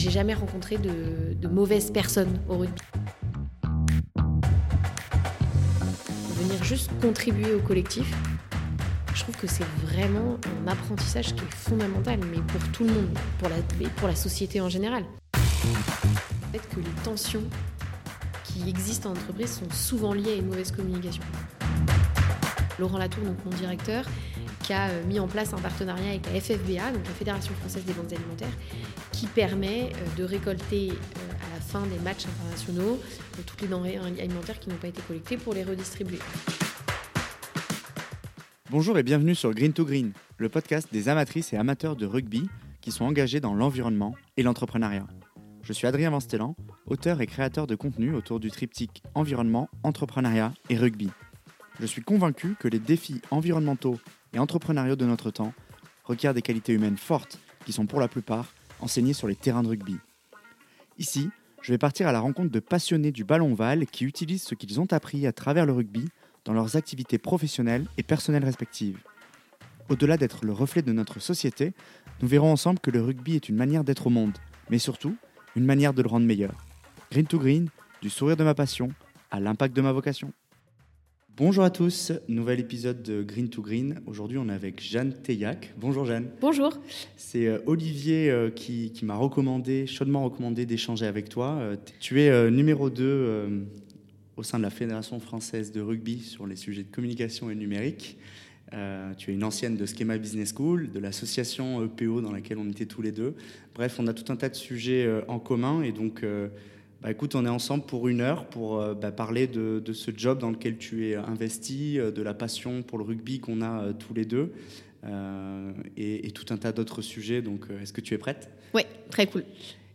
j'ai jamais rencontré de, mauvaises personnes au rugby. Venir juste contribuer au collectif, je trouve que c'est vraiment un apprentissage qui est fondamental, mais pour tout le monde, pour la, pour la société en général. Peut-être que les tensions qui existent en entreprise sont souvent liées à une mauvaise communication. Laurent Latour, donc mon directeur, a euh, mis en place un partenariat avec la FFBA, donc la Fédération française des banques alimentaires, qui permet euh, de récolter euh, à la fin des matchs internationaux toutes les denrées alimentaires qui n'ont pas été collectées pour les redistribuer. Bonjour et bienvenue sur Green to Green, le podcast des amatrices et amateurs de rugby qui sont engagés dans l'environnement et l'entrepreneuriat. Je suis Adrien Vanstellan, auteur et créateur de contenu autour du triptyque environnement, entrepreneuriat et rugby. Je suis convaincu que les défis environnementaux et entrepreneuriaux de notre temps requièrent des qualités humaines fortes qui sont pour la plupart enseignées sur les terrains de rugby. Ici, je vais partir à la rencontre de passionnés du ballon val qui utilisent ce qu'ils ont appris à travers le rugby dans leurs activités professionnelles et personnelles respectives. Au-delà d'être le reflet de notre société, nous verrons ensemble que le rugby est une manière d'être au monde, mais surtout une manière de le rendre meilleur. Green to Green, du sourire de ma passion à l'impact de ma vocation. Bonjour à tous, nouvel épisode de Green to Green. Aujourd'hui, on est avec Jeanne Teillac. Bonjour Jeanne. Bonjour. C'est euh, Olivier euh, qui, m'a recommandé, chaudement recommandé d'échanger avec toi. Euh, tu es numéro 2 au sein de la Fédération française de rugby sur les sujets de communication et numérique. tu es une ancienne de Schema Business School, de l'association EPO dans laquelle on était tous les deux. Bref, on a tout un tas de sujets en commun et donc bah, écoute, on est ensemble pour une heure pour euh, bah, parler de, ce job dans lequel tu es investi, euh, de la passion pour le rugby qu'on a euh, tous les deux, et, tout un tas d'autres sujets. Donc, est-ce que tu es prête? Oui, très cool.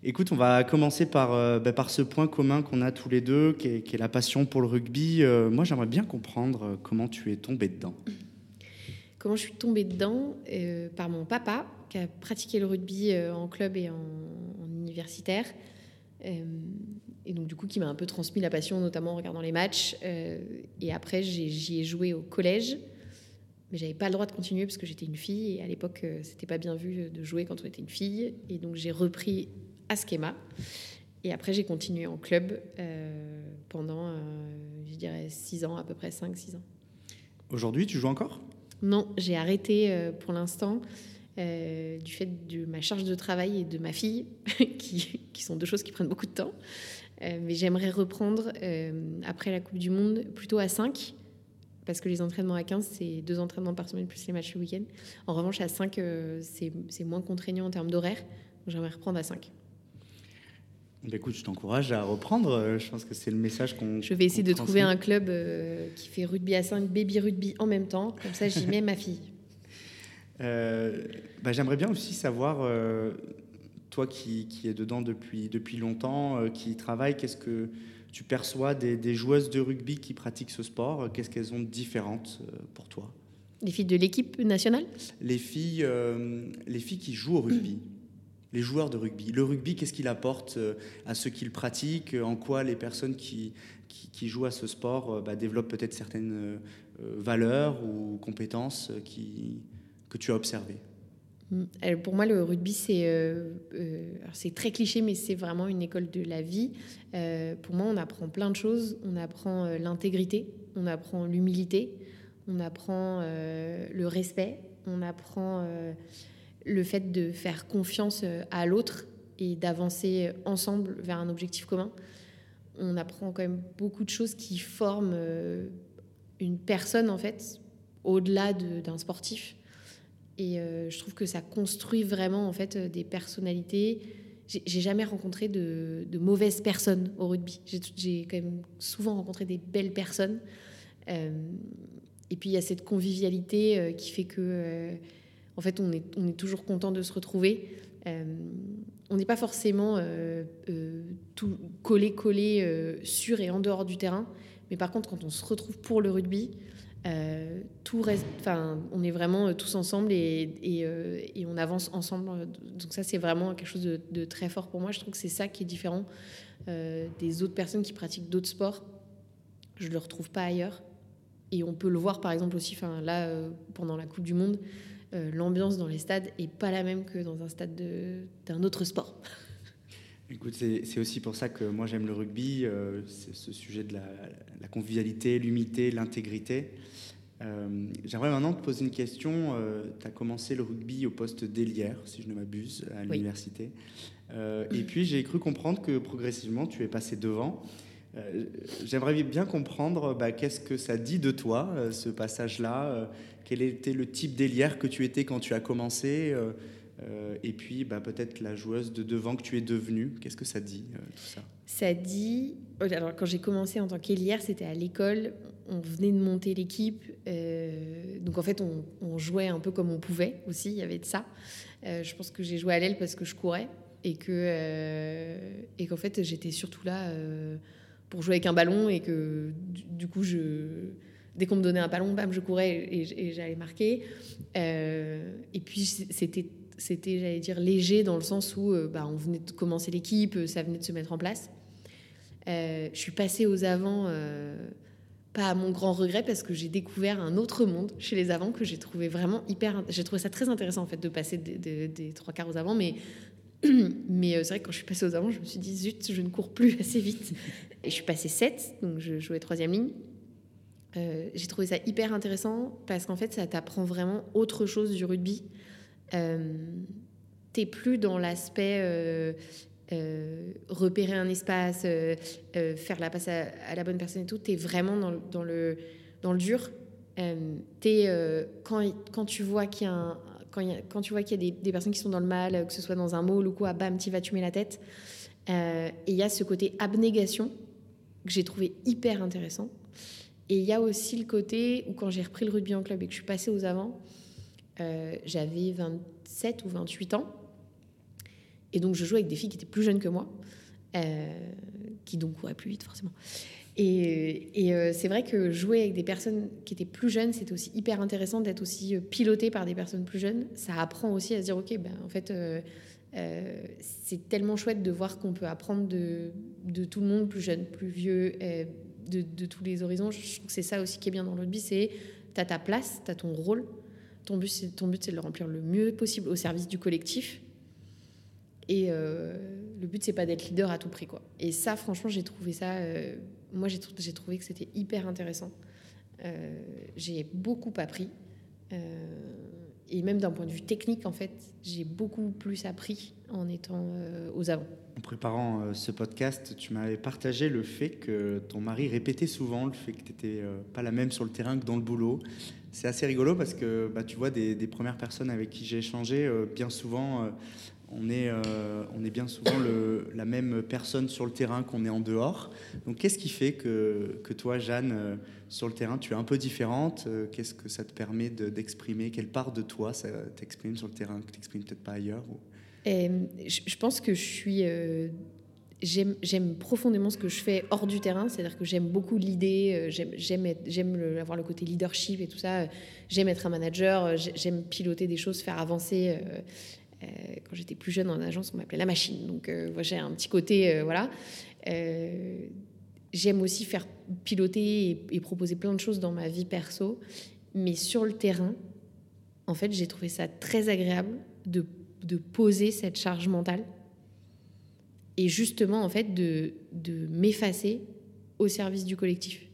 Écoute, on va commencer par, bah, par ce point commun qu'on a tous les deux, qui est, qui est la passion pour le rugby. moi, j'aimerais bien comprendre comment tu es tombé dedans. Comment je suis tombée dedans Par mon papa, qui a pratiqué le rugby en club et en, en universitaire. Euh, et donc, du coup, qui m'a un peu transmis la passion, notamment en regardant les matchs. Euh, et après, j'y ai, joué au collège. Mais j'avais pas le droit de continuer parce que j'étais une fille. Et à l'époque, euh, c'était pas bien vu de jouer quand on était une fille. Et donc, j'ai repris à Schema. Et après, j'ai continué en club pendant, je dirais, 6 ans, à peu près 5-6 ans. Aujourd'hui, tu joues encore? Non, j'ai arrêté pour l'instant. Euh, du fait de ma charge de travail et de ma fille, qui, qui, sont deux choses qui prennent beaucoup de temps. Euh, mais j'aimerais reprendre euh, après la Coupe du Monde plutôt à 5, parce que les entraînements à 15, c'est deux entraînements par semaine plus les matchs le week-end. En revanche, à 5, c'est moins contraignant en termes d'horaire. J'aimerais reprendre à 5. Bah, écoute, je t'encourage à reprendre. Je pense que c'est le message qu'on. Je vais essayer de trouver un club qui fait rugby à 5, baby rugby en même temps. Comme ça, j'y mets ma fille. Euh, bah, j'aimerais bien aussi savoir, euh, toi qui, qui, es dedans depuis, depuis longtemps, euh, qui travaille, qu'est-ce que tu perçois des, joueuses de rugby qui pratiquent ce sport Qu'est-ce qu'elles ont de différentes pour toi? Les filles de l'équipe nationale? Les filles, les filles qui jouent au rugby. Les joueurs de rugby. Le rugby, qu'est-ce qu'il apporte à ceux qui le pratiquent En quoi les personnes qui, qui, jouent à ce sport bah, développent peut-être certaines valeurs ou compétences qui, que tu as observé mm. pour moi, le rugby, c'est euh, euh, c'est très cliché, mais c'est vraiment une école de la vie. Euh, pour moi, on apprend plein de choses. On apprend l'intégrité, on apprend l'humilité, on apprend le respect, on apprend le fait de faire confiance à l'autre et d'avancer ensemble vers un objectif commun. On apprend quand même beaucoup de choses qui forment une personne, en fait, au-delà d'un sportif. Et euh, je trouve que ça construit vraiment en fait euh, des personnalités. J'ai jamais rencontré de, mauvaises personnes au rugby. J'ai quand même souvent rencontré des belles personnes. Euh, et puis il y a cette convivialité qui fait que, en fait, on est, est toujours content de se retrouver. on n'est pas forcément tout collé collé sur et en dehors du terrain, mais par contre, quand on se retrouve pour le rugby, euh, tout reste, on est vraiment euh, tous ensemble et, euh, et, on avance ensemble. Donc ça, c'est vraiment quelque chose de, très fort pour moi. Je trouve que c'est ça qui est différent des autres personnes qui pratiquent d'autres sports. Je le retrouve pas ailleurs. Et on peut le voir, par exemple aussi, enfin là, pendant la Coupe du Monde, l'ambiance dans les stades est pas la même que dans un stade d'un autre sport. Écoute, c'est aussi pour ça que moi j'aime le rugby, euh, c'est ce sujet de la, convivialité, l'humilité, l'intégrité. Euh, j'aimerais maintenant te poser une question. Euh, tu as commencé le rugby au poste d'ailière, si je ne m'abuse, à l'université. et puis j'ai cru comprendre que progressivement tu es passé devant. J'aimerais bien comprendre bah, qu'est-ce que ça dit de toi, ce passage-là? quel était le type d'ailière que tu étais quand tu as commencé? Euh, et puis bah, peut-être la joueuse de devant que tu es devenue. Qu'est-ce que ça dit, euh, tout ça? Ça dit. Alors, quand j'ai commencé en tant qu'ailière, c'était à l'école. On venait de monter l'équipe. Euh, donc, en fait, on, jouait un peu comme on pouvait aussi. Il y avait de ça. je pense que j'ai joué à l'aile parce que je courais. Et que et qu'en fait, j'étais surtout là pour jouer avec un ballon. Et que du, coup, je dès qu'on me donnait un ballon, bam, je courais et j'allais marquer. et puis, c'était c'était, j'allais dire, léger dans le sens où euh, bah, on venait de commencer l'équipe, ça venait de se mettre en place. Euh, je suis passée aux avants, euh, pas à mon grand regret, parce que j'ai découvert un autre monde chez les avants que j'ai trouvé vraiment hyper. J'ai trouvé ça très intéressant en fait de passer des, trois quarts aux avants, mais mais c'est vrai que quand je suis passée aux avants, je me suis dit zut, je ne cours plus assez vite. Et je suis passée 7, donc je jouais troisième ligne. j'ai trouvé ça hyper intéressant parce qu'en fait, ça t'apprend vraiment autre chose du rugby euh, t'es plus dans l'aspect euh, euh, repérer un espace, faire la passe à, la bonne personne et tout. T'es vraiment dans, le, dans le dur. es, quand, quand tu vois qu'il y a quand, tu vois qu'il y a des, des, personnes qui sont dans le mal, que ce soit dans un mall ou quoi, bam, tu vas, tu mets la tête. et il y a ce côté abnégation que j'ai trouvé hyper intéressant. Et il y a aussi le côté où quand j'ai repris le rugby en club et que je suis passée aux avants, euh, j'avais 27 ou 28 ans. Et donc, je jouais avec des filles qui étaient plus jeunes que moi, euh, qui donc couraient plus vite, forcément. Et, euh, c'est vrai que jouer avec des personnes qui étaient plus jeunes, c'était aussi hyper intéressant d'être aussi piloté par des personnes plus jeunes. Ça apprend aussi à se dire, OK, ben, en fait, c'est tellement chouette de voir qu'on peut apprendre de, tout le monde, plus jeune, plus vieux, de, de, tous les horizons. Je trouve que c'est ça aussi qui est bien dans le rugby, c'est tu as ta place, tu as ton rôle, ton but, c'est, de le remplir le mieux possible au service du collectif. Et euh, le but, c'est pas d'être leader à tout prix. Quoi. Et ça, franchement, j'ai trouvé ça. Euh, moi, j'ai, trouvé que c'était hyper intéressant. Euh, j'ai beaucoup appris. et même d'un point de vue technique, en fait, j'ai beaucoup plus appris en étant aux avant. En préparant ce podcast, tu m'avais partagé le fait que ton mari répétait souvent le fait que tu n'étais pas la même sur le terrain que dans le boulot c'est assez rigolo parce que bah, tu vois, des, premières personnes avec qui j'ai échangé, euh, bien souvent, euh, on, est, euh, on est bien souvent la même personne sur le terrain qu'on est en dehors. Donc, qu'est-ce qui fait que, toi, Jeanne, sur le terrain, tu es un peu différente Qu'est-ce que ça te permet d'exprimer? Quelle part de toi ça t'exprime sur le terrain que tu n'exprimes peut-être pas ailleurs je, pense que je suis j'aime profondément ce que je fais hors du terrain, c'est-à-dire que j'aime beaucoup l'idée, euh, j'aime avoir le côté leadership et tout ça, j'aime être un manager, euh, j'aime piloter des choses, faire avancer. Euh, quand j'étais plus jeune en agence, on m'appelait la machine, donc j'ai un petit côté, voilà. j'aime aussi faire piloter et, proposer plein de choses dans ma vie perso, mais sur le terrain, en fait, j'ai trouvé ça très agréable de poser cette charge mentale et justement en fait de, de m'effacer au service du collectif.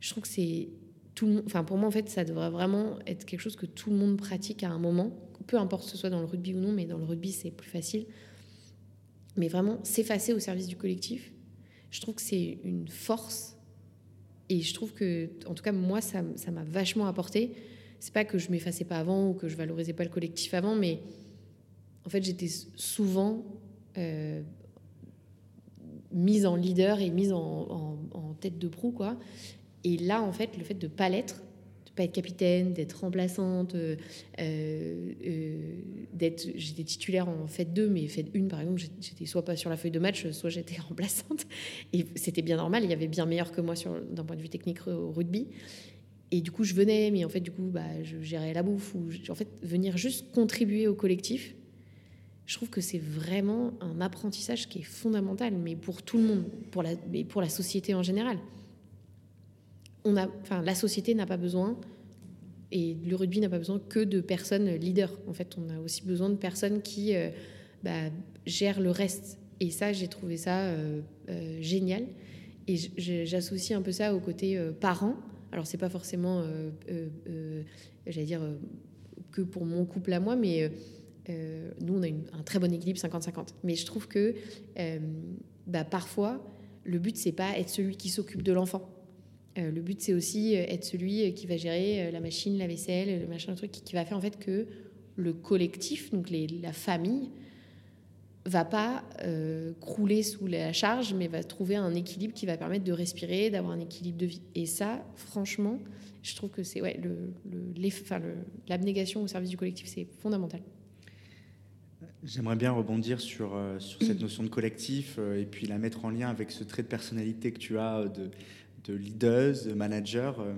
Je trouve que c'est tout enfin pour moi en fait ça devrait vraiment être quelque chose que tout le monde pratique à un moment, peu importe que ce soit dans le rugby ou non, mais dans le rugby c'est plus facile. Mais vraiment s'effacer au service du collectif, je trouve que c'est une force et je trouve que en tout cas moi ça m'a vachement apporté. C'est pas que je m'effaçais pas avant ou que je valorisais pas le collectif avant, mais en fait j'étais souvent euh, mise en leader et mise en, tête de proue, quoi. Et là, en fait, le fait de pas l'être, de pas être capitaine, d'être remplaçante, euh, euh, d'être, j'étais titulaire en fête 2, mais fête 1, par exemple, j'étais soit pas sur la feuille de match, soit j'étais remplaçante. Et c'était bien normal, il y avait bien meilleur que moi sur, d'un point de vue technique au rugby. Et du coup, je venais, mais en fait, du coup, bah, je gérais la bouffe, ou en fait, venir juste contribuer au collectif je trouve que c'est vraiment un apprentissage qui est fondamental, mais pour tout le monde, pour la, mais pour la société en général. On a, enfin, la société n'a pas besoin, et le rugby n'a pas besoin que de personnes leaders. En fait, on a aussi besoin de personnes qui euh, bah, gèrent le reste Et ça, j'ai trouvé ça génial. Et j'associe un peu ça au côté parent. Alors, c'est pas forcément, j'allais dire, que pour mon couple à moi, mais nous, on a un très bon équilibre 50-50. Mais je trouve que bah, parfois, le but, c'est pas être celui qui s'occupe de l'enfant. Euh, le but, c'est aussi euh, être celui euh, qui va gérer la machine, la vaisselle, le machin, le truc, qui, va faire en fait que le collectif, donc la famille, va pas crouler sous la charge, mais va trouver un équilibre qui va permettre de respirer, d'avoir un équilibre de vie. Et ça, franchement, je trouve que c'est ouais, l'abnégation au service du collectif, c'est fondamental. J'aimerais bien rebondir sur, sur cette notion de collectif et puis la mettre en lien avec ce trait de personnalité que tu as de, de leaders, de managers. Euh,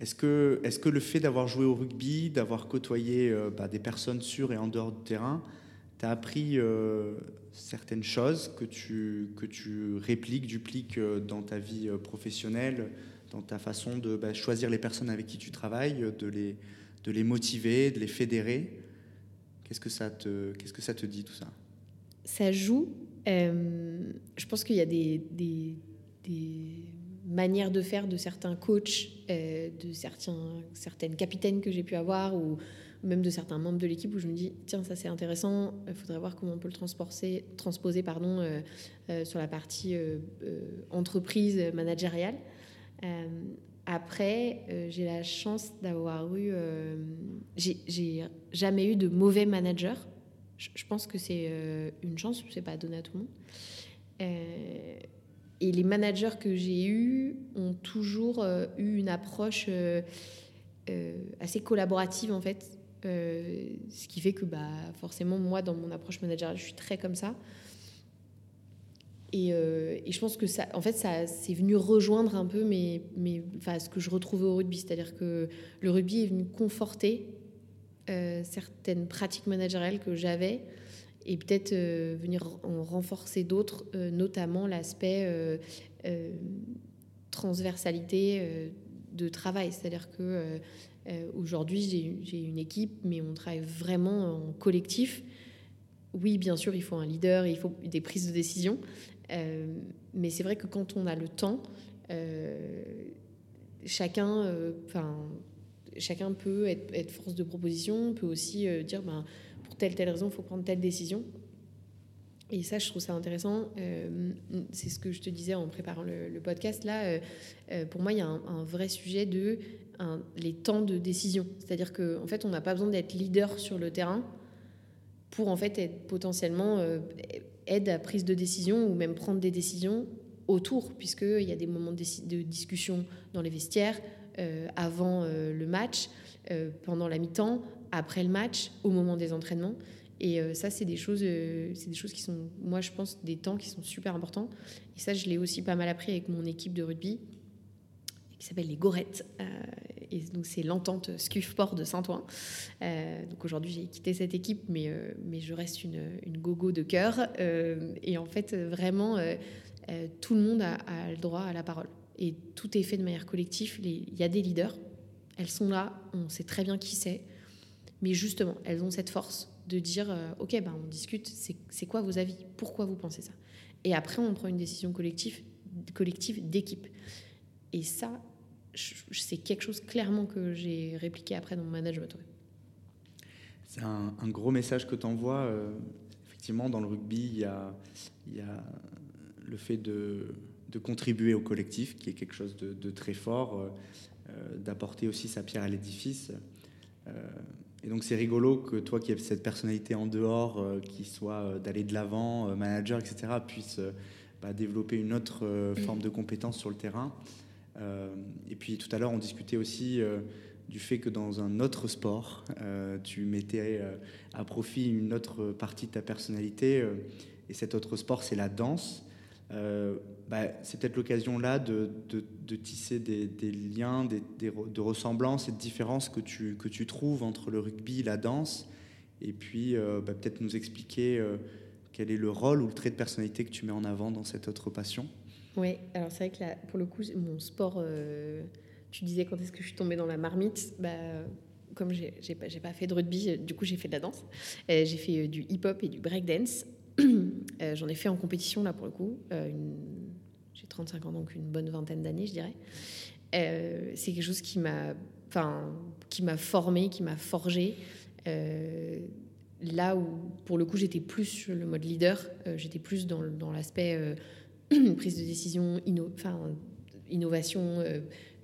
est-ce que, est que le fait d'avoir joué au rugby, d'avoir côtoyé euh, bah, des personnes sur et en dehors du terrain, t'as appris euh, certaines choses que tu, que tu répliques, dupliques dans ta vie professionnelle, dans ta façon de bah, choisir les personnes avec qui tu travailles, de les, de les motiver, de les fédérer? Qu'est-ce que ça te, qu'est-ce que ça te dit tout ça? Ça joue. je pense qu'il y a des, des, des manière de faire de certains coachs, euh, de certains, certaines capitaines que j'ai pu avoir, ou même de certains membres de l'équipe où je me dis tiens ça c'est intéressant il faudrait voir comment on peut le transposer, transposer pardon, euh, euh, sur la partie entreprise managériale. Après j'ai la chance d'avoir eu j'ai jamais eu de mauvais manager je, pense que c'est une chance c'est pas donné à tout le monde et les managers que j'ai eus ont toujours euh, eu une approche euh, euh, assez collaborative en fait. ce qui fait que bah, forcément, moi, dans mon approche managériale, je suis très comme ça. Et, et, je pense que ça, en fait, ça, c'est venu rejoindre un peu mes, enfin, ce que je retrouvais au rugby. C'est-à-dire que le rugby est venu conforter certaines pratiques managériales que j'avais et peut-être euh, venir en renforcer d'autres, euh, notamment l'aspect euh, transversalité de travail. C'est-à-dire que aujourd'hui, j'ai une équipe, mais on travaille vraiment en collectif. Oui, bien sûr, il faut un leader, il faut des prises de décision, mais c'est vrai que quand on a le temps, chacun, enfin, chacun peut être, force de proposition, peut aussi dire, ben, telle, telle raison, il faut prendre telle décision. Et ça, je trouve ça intéressant. Euh, c'est ce que je te disais en préparant le, podcast. Là, euh, euh, pour moi, il y a un, vrai sujet de les temps de décision. C'est-à-dire qu'en en fait, on n'a pas besoin d'être leader sur le terrain pour en fait être potentiellement aide à prise de décision ou même prendre des décisions autour, puisqu'il y a des moments de, discussion dans les vestiaires, avant le match, pendant la mi-temps, après le match, au moment des entraînements. Et euh, ça, c'est des choses, euh, c'est des choses qui sont, moi, je pense, des temps qui sont super importants. Et ça, je l'ai aussi pas mal appris avec mon équipe de rugby qui s'appelle les Gorettes. Euh, et donc, c'est l'entente Scufport de Saint-Ouen. donc, aujourd'hui, j'ai quitté cette équipe, mais, mais je reste une, une gogo de cœur. et en fait, vraiment, tout le monde a, le droit à la parole. Et tout est fait de manière collective. Il y a des leaders. Elles sont là. On sait très bien qui c'est. Mais justement, elles ont cette force de dire euh, Ok, ben, on discute, c'est quoi vos avis? Pourquoi vous pensez ça? Et après, on prend une décision collective, collective d'équipe. Et ça, c'est quelque chose clairement que j'ai répliqué après dans mon management. C'est un, gros message que tu envoies. Euh, effectivement, dans le rugby, il y a, le fait de, contribuer au collectif, qui est quelque chose de, très fort, euh, d'apporter aussi sa pierre à l'édifice. Et donc c'est rigolo que toi qui as cette personnalité en dehors, euh, qui soit euh, d'aller de l'avant, euh, manager, etc., puisse bah, développer une autre forme de compétence sur le terrain. Et puis tout à l'heure, on discutait aussi du fait que dans un autre sport, tu mettais à profit une autre partie de ta personnalité. et cet autre sport, c'est la danse. Euh, bah, c'est peut-être l'occasion là de, tisser des, liens, des, de ressemblances et de différences que tu, que tu trouves entre le rugby, la danse, et puis euh, bah, peut-être nous expliquer euh, quel est le rôle ou le trait de personnalité que tu mets en avant dans cette autre passion. Oui, alors c'est vrai que là, pour le coup, mon sport, tu disais quand est-ce que je suis tombée dans la marmite bah, comme j'ai pas, pas fait de rugby, du coup j'ai fait de la danse. J'ai fait du hip-hop et du breakdance J'en ai fait en compétition, là, pour le coup. J'ai 35 ans, donc une bonne vingtaine d'années, je dirais. c'est quelque chose qui m'a enfin, qui m'a formé, qui m'a forgé. là où, pour le coup, j'étais plus le mode leader, j'étais plus dans l'aspect prise de décision, innovation. Euh,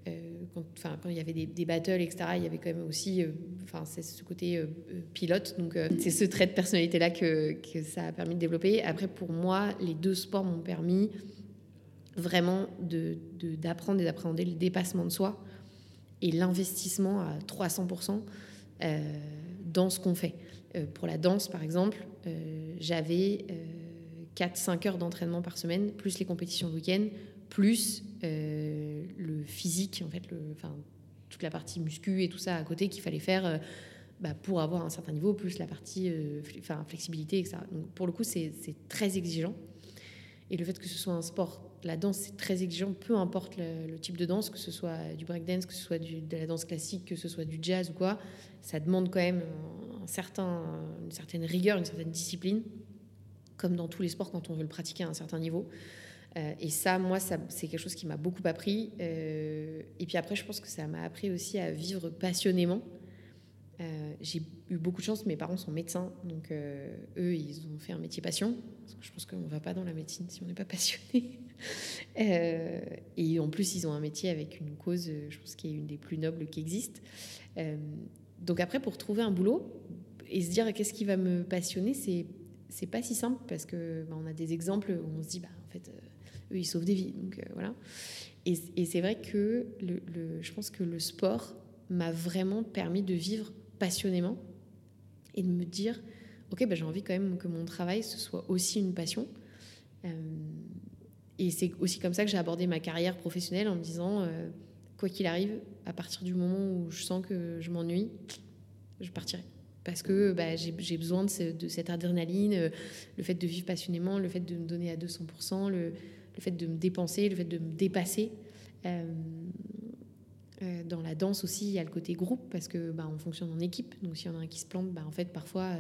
euh, quand, quand il y avait des, battles, etc., il y avait quand même aussi euh, enfin, c'est ce côté pilote. Donc, c'est ce trait de personnalité-là que, ça a permis de développer. Après, pour moi, les deux sports m'ont permis vraiment d'apprendre et d'appréhender le dépassement de soi et l'investissement à 300% dans ce qu'on fait. pour la danse, par exemple, j'avais 4-5 heures d'entraînement par semaine, plus les compétitions le week-end, plus euh, le physique, en fait, enfin, toute la partie muscu et tout ça à côté qu'il fallait faire euh, bah, pour avoir un certain niveau, plus la partie euh, enfin, flexibilité, etc. Donc pour le coup, c'est très exigeant. Et le fait que ce soit un sport, la danse, c'est très exigeant, peu importe le, type de danse, que ce soit du breakdance, que ce soit de la danse classique, que ce soit du jazz ou quoi, ça demande quand même un certain, une certaine rigueur, une certaine discipline comme dans tous les sports quand on veut le pratiquer à un certain niveau. Euh, et ça, moi, c'est quelque chose qui m'a beaucoup appris. Euh, et puis après, je pense que ça m'a appris aussi à vivre passionnément. Euh, j'ai eu beaucoup de chance, mes parents sont médecins, donc eux, ils ont fait un métier passion. Parce que je pense qu'on ne va pas dans la médecine si on n'est pas passionné. et en plus, ils ont un métier avec une cause, je pense, qui est une des plus nobles qui existent. donc après, pour trouver un boulot et se dire qu'est-ce qui va me passionner, c'est c'est pas si simple parce que bah, on a des exemples où on se dit bah en fait euh, eux ils sauvent des vies donc euh, voilà. Et, c'est vrai que je pense que le sport m'a vraiment permis de vivre passionnément et de me dire ok bah, j'ai envie quand même que mon travail ce soit aussi une passion. Euh, et c'est aussi comme ça que j'ai abordé ma carrière professionnelle en me disant quoi qu'il arrive à partir du moment où je sens que je m'ennuie je partirai parce que bah, j'ai besoin de, cette adrénaline, euh, le fait de vivre passionnément, le fait de me donner à 200%, le, fait de me dépenser, le fait de me dépasser. Euh, euh, dans la danse aussi, il y a le côté groupe parce que bah, on fonctionne en équipe. Donc s'il y en a un qui se plante, bah, en fait parfois,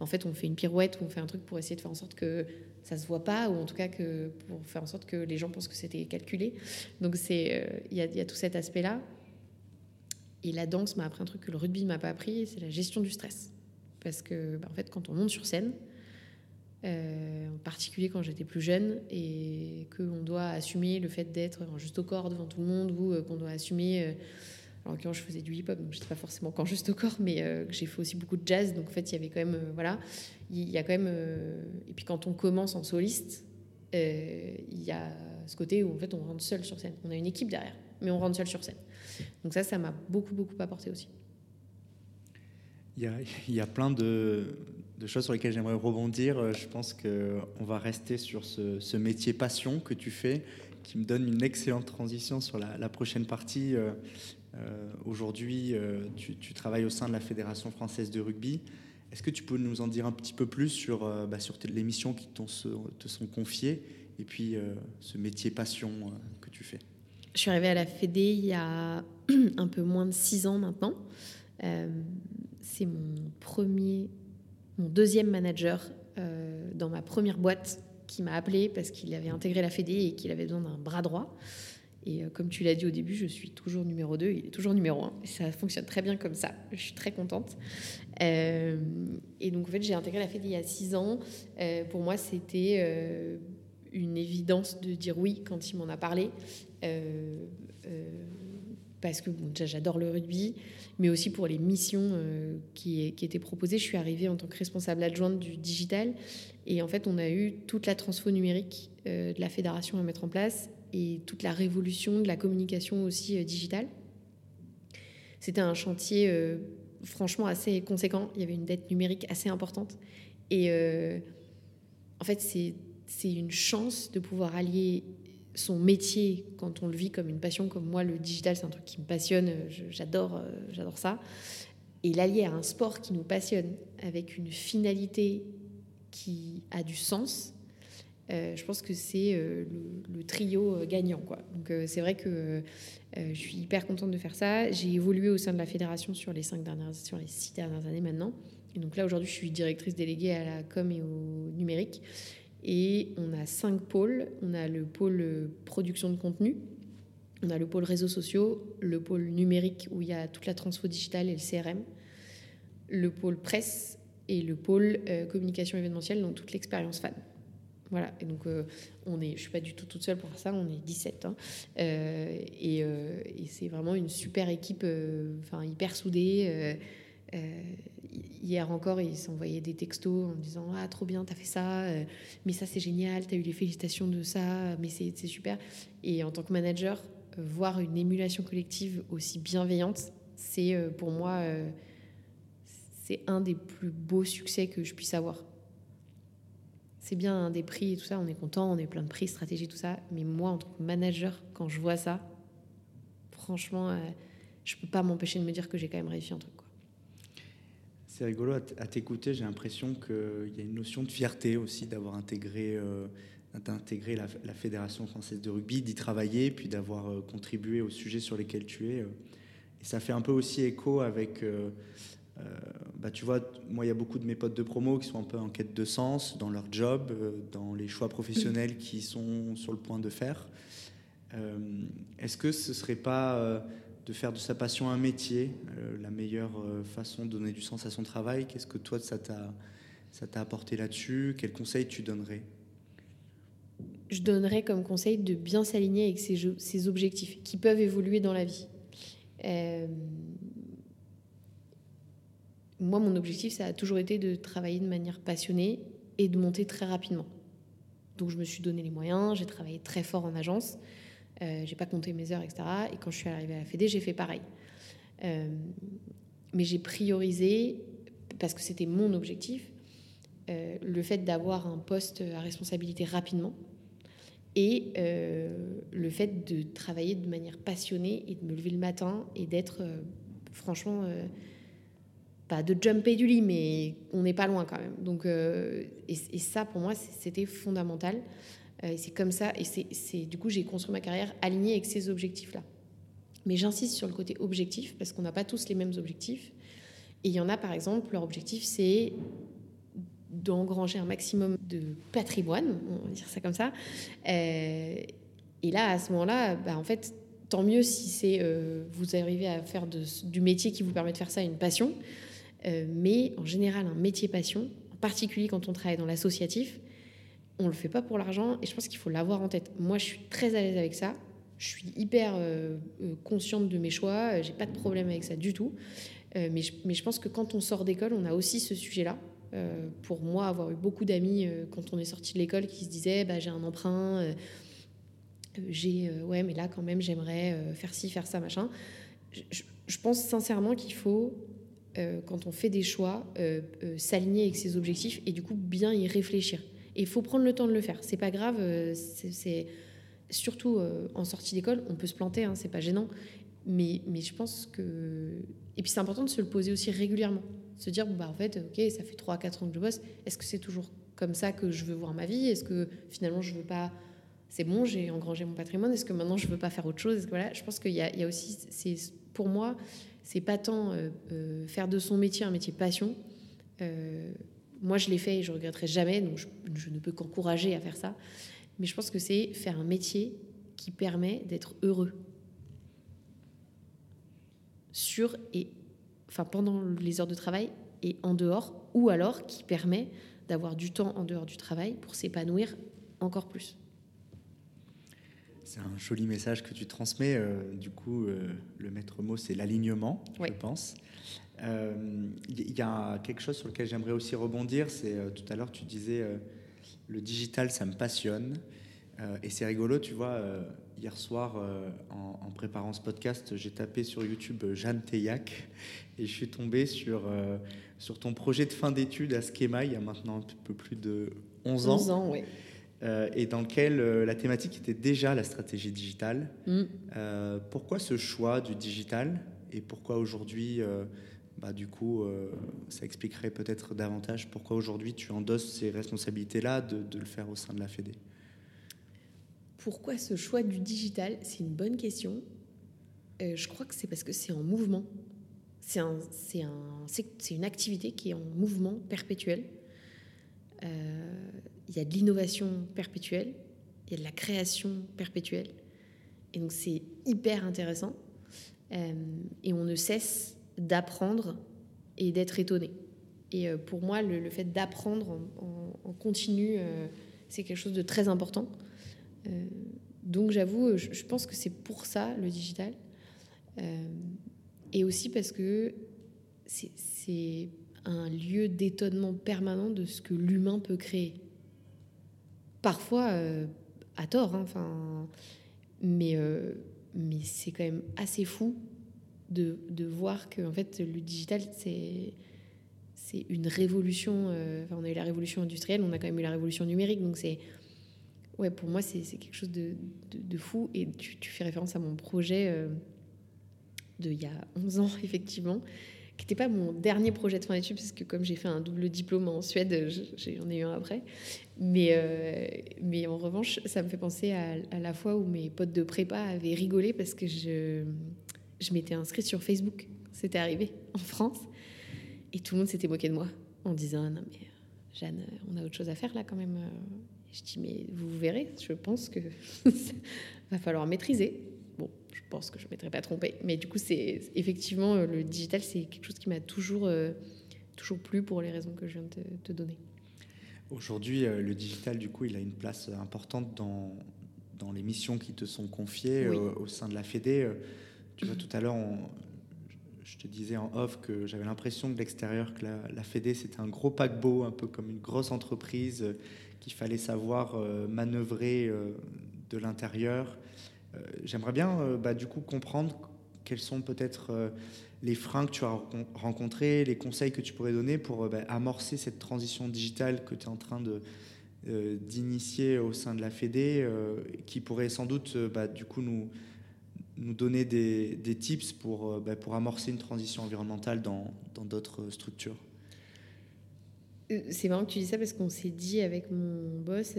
en fait on fait une pirouette ou on fait un truc pour essayer de faire en sorte que ça se voit pas ou en tout cas que pour faire en sorte que les gens pensent que c'était calculé. Donc c'est il y, y, a tout cet aspect là. Et la danse m'a appris un truc que le rugby m'a pas appris, c'est la gestion du stress. Parce que, bah, en fait, quand on monte sur scène, euh, en particulier quand j'étais plus jeune, et qu'on doit assumer le fait d'être en juste au corps devant tout le monde, ou euh, qu'on doit assumer. Euh, alors, quand je faisais du hip-hop, donc je n'étais pas forcément quand juste au corps, mais j'ai fait aussi beaucoup de jazz, donc en fait, il y avait quand même. voilà, il y a quand même. et puis, quand on commence en soliste, il y a ce côté où en fait, on rentre seul sur scène. On a une équipe derrière, mais on rentre seul sur scène. Donc ça, ça m'a beaucoup, beaucoup apporté aussi. Il y a, il y a plein de, choses sur lesquelles j'aimerais rebondir. Je pense qu'on va rester sur ce, métier passion que tu fais, qui me donne une excellente transition sur la, prochaine partie. Euh, euh Aujourd'hui, euh, tu, travailles au sein de la Fédération française de rugby. Est-ce que tu peux nous en dire un petit peu plus sur, euh, bah, sur les missions qui te sont confiées et puis ce métier passion que tu fais? Je suis arrivée à la Fédé il y a un peu moins de six ans maintenant. Euh, c'est mon premier, mon deuxième manager euh, dans ma première boîte qui m'a appelé parce qu'il avait intégré la Fédé et qu'il avait besoin d'un bras droit. Et euh, comme tu l'as dit au début, je suis toujours numéro 2, il est toujours numéro 1. Et ça fonctionne très bien comme ça. Je suis très contente. et donc, en fait, j'ai intégré la Fédé il y a six ans. pour moi, c'était une évidence de dire oui quand il m'en a parlé. Euh, euh, parce que j'adore le rugby, mais aussi pour les missions euh, qui, étaient proposées. Je suis arrivée en tant que responsable adjointe du digital, et en fait on a eu toute la transfo numérique de la fédération à mettre en place et toute la révolution de la communication aussi digitale. C'était un chantier franchement assez conséquent. Il y avait une dette numérique assez importante, et en fait c'est une chance de pouvoir allier son métier quand on le vit comme une passion, comme moi, le digital, c'est un truc qui me passionne, j'adore, euh, j'adore ça, et l'allier à un sport qui nous passionne, avec une finalité qui a du sens. Euh, je pense que c'est euh, le, trio gagnant. Donc c'est vrai que je suis hyper contente de faire ça. J'ai évolué au sein de la fédération sur les cinq dernières, sur les six dernières années maintenant. et donc là, aujourd'hui, je suis directrice déléguée à la com et au numérique. Et on a cinq pôles. On a le pôle production de contenu, on a le pôle réseaux sociaux, le pôle numérique où il y a toute la transfo digitale et le CRM, le pôle presse et le pôle euh, communication événementielle, donc toute l'expérience fan. Voilà, et donc euh, on est, je suis pas du tout toute seule pour faire ça, on est 17. Hein. Euh, et, et c'est vraiment une super équipe, enfin hyper soudée. Hier encore, ils s'envoyaient des textos en disant Ah, trop bien, t'as fait ça, mais ça c'est génial, t'as eu les félicitations de ça, mais c'est super. Et en tant que manager, voir une émulation collective aussi bienveillante, c'est euh, pour moi euh, c'est un des plus beaux succès que je puisse avoir. C'est bien un des prix et tout ça, on est content, on est plein de prix, stratégie, tout ça. Mais moi, en tant que manager, quand je vois ça, franchement, euh, je peux pas m'empêcher de me dire que j'ai quand même réussi un truc. C'est rigolo à t'écouter, j'ai l'impression qu'il y a une notion de fierté aussi d'avoir intégré d'intégrer la, Fédération française de rugby, d'y travailler, puis d'avoir euh, contribué aux sujets sur lesquels tu es. Euh. Et ça fait un peu aussi écho avec, euh, bah, tu vois, moi il y a beaucoup de mes potes de promo qui sont un peu en quête de sens dans leur job, dans les choix professionnels qu'ils sont sur le point de faire. Est-ce que ce serait pas de faire de sa passion un métier la meilleure façon de donner du sens à son travail Qu'est-ce que toi ça t'a ça t'a apporté là-dessus? Quels conseils tu donnerais? Je donnerais comme conseil de bien s'aligner avec ses, objectifs qui peuvent évoluer dans la vie. Euh, moi, mon objectif, ça a toujours été de travailler de manière passionnée et de monter très rapidement. Donc, je me suis donné les moyens, j'ai travaillé très fort en agence, euh, j'ai pas compté mes heures, etc. Et quand je suis arrivée à la Fédé, j'ai fait pareil. Euh, mais j'ai priorisé, parce que c'était mon objectif, euh, le fait d'avoir un poste à responsabilité rapidement et le fait de travailler de manière passionnée et de me lever le matin et d'être franchement pas de jumper du lit mais on n'est pas loin quand même donc et, ça pour moi c'était fondamental et c'est comme ça et c'est du coup j'ai construit ma carrière alignée avec ces objectifs là mais j'insiste sur le côté objectif parce qu'on n'a pas tous les mêmes objectifs et il y en a par exemple leur objectif c'est d'engranger un maximum de patrimoine, on va dire ça comme ça. Euh, et là, à ce moment-là, bah, en fait, tant mieux si c'est euh, vous arrivez à faire du métier qui vous permet de faire ça une passion. Euh, mais en général, un métier passion, en particulier quand on travaille dans l'associatif, on le fait pas pour l'argent et je pense qu'il faut l'avoir en tête. Moi, je suis très à l'aise avec ça. Je suis hyper consciente de mes choix. J'ai pas de problème avec ça du tout. mais, je, je pense que quand on sort d'école, on a aussi ce sujet-là. Euh, pour moi, avoir eu beaucoup d'amis euh, quand on est sorti de l'école qui se disaient bah, j'ai un emprunt, euh, j'ai ouais, mais là quand même j'aimerais faire ci, faire ça, machin. Je, pense sincèrement qu'il faut, quand on fait des choix, s'aligner avec ses objectifs et du coup bien y réfléchir. Et il faut prendre le temps de le faire. C'est pas grave, c'est surtout en sortie d'école, on peut se planter, hein, c'est pas gênant. Mais, je pense que. Et puis c'est important de se le poser aussi régulièrement se dire, bah, en fait, ok, ça fait 3-4 ans que je bosse, est-ce que c'est toujours comme ça que je veux voir ma vie? Est-ce que finalement je veux pas. C'est bon, j'ai engrangé mon patrimoine, est-ce que maintenant je veux pas faire autre chose? Voilà, Je pense qu'il y, a aussi. Pour moi, c'est pas tant euh, euh, faire de son métier un métier passion. Euh, moi, je l'ai fait et je regretterai jamais, donc je, je ne peux qu'encourager à faire ça. Mais je pense que c'est faire un métier qui permet d'être heureux sur et enfin pendant les heures de travail et en dehors, ou alors qui permet d'avoir du temps en dehors du travail pour s'épanouir encore plus. C'est un joli message que tu transmets. Euh, du coup, euh, le maître mot, c'est l'alignement, je pense. Il euh, y a quelque chose sur lequel j'aimerais aussi rebondir. C'est tout à l'heure, tu disais le digital, ça me passionne. et c'est rigolo, tu vois. hier soir, en, préparant ce podcast, j'ai tapé sur YouTube Jeanne Teillac et je suis tombé sur, euh, sur ton projet de fin d'études à Schema il y a maintenant un peu plus de 11 ans. 11 ans, oui. Euh, et dans lequel euh, la thématique était déjà la stratégie digitale. Mm. pourquoi ce choix du digital? Et pourquoi aujourd'hui, bah, du coup, ça expliquerait peut-être davantage pourquoi aujourd'hui tu endosses ces responsabilités-là de, le faire au sein de la Fédé? Pourquoi ce choix du digital? C'est une bonne question. je crois que c'est parce que c'est en mouvement c'est un, un, une activité qui est en mouvement perpétuel. Euh, il y a de l'innovation perpétuelle, il y a de la création perpétuelle. Et donc c'est hyper intéressant. Euh, et on ne cesse d'apprendre et d'être étonné. Et euh, pour moi, le, fait d'apprendre en, continu, c'est quelque chose de très important. donc j'avoue, je, pense que c'est pour ça le digital. et aussi parce que c'est un lieu d'étonnement permanent de ce que l'humain peut créer. Parfois, euh, à tort, hein, mais, euh, mais c'est quand même assez fou de, de voir que en fait, le digital, c'est c'est une révolution. Euh, enfin, on a eu la révolution industrielle, on a quand même eu la révolution numérique, donc c'est ouais, pour moi, c'est quelque chose de, de, fou. Et tu, fais référence à mon projet de il y a 11 ans, effectivement, qui n'était pas mon dernier projet de fin d'études, parce que comme j'ai fait un double diplôme en Suède, j'en ai eu un après. Mais, euh, mais en revanche, ça me fait penser à, la fois où mes potes de prépa avaient rigolé parce que je, je m'étais inscrite sur Facebook. C'était arrivé en France. Et tout le monde s'était moqué de moi en disant Non, mais Jeanne, on a autre chose à faire là quand même. je dis Mais vous verrez, je pense que va falloir maîtriser. Bon, je pense que je ne m'étais pas trompée. Mais du coup, effectivement euh, le digital, c'est quelque chose qui m'a toujours, euh, toujours plu pour les raisons que je viens de te, donner. Aujourd'hui, euh, le digital, du coup, il a une place importante dans, dans les missions qui te sont confiées au sein de la Fédé. Tu vois, tout à l'heure, je te disais en off que j'avais l'impression de l'extérieur que la, la Fédé, c'était un gros paquebot, un peu comme une grosse entreprise qu'il fallait savoir manœuvrer de l'intérieur. Euh, j'aimerais bien euh, bah, du coup comprendre quels sont peut-être euh, les freins que tu as rencontrés, les conseils que tu pourrais donner pour bah, amorcer cette transition digitale que tu es en train de, d'initier au sein de la Fédé, qui pourrait sans doute bah, du coup nous, nous donner des, des tips pour, pour amorcer une transition environnementale dans, dans d'autres structures. C'est marrant que tu dis ça parce qu'on s'est dit avec mon boss,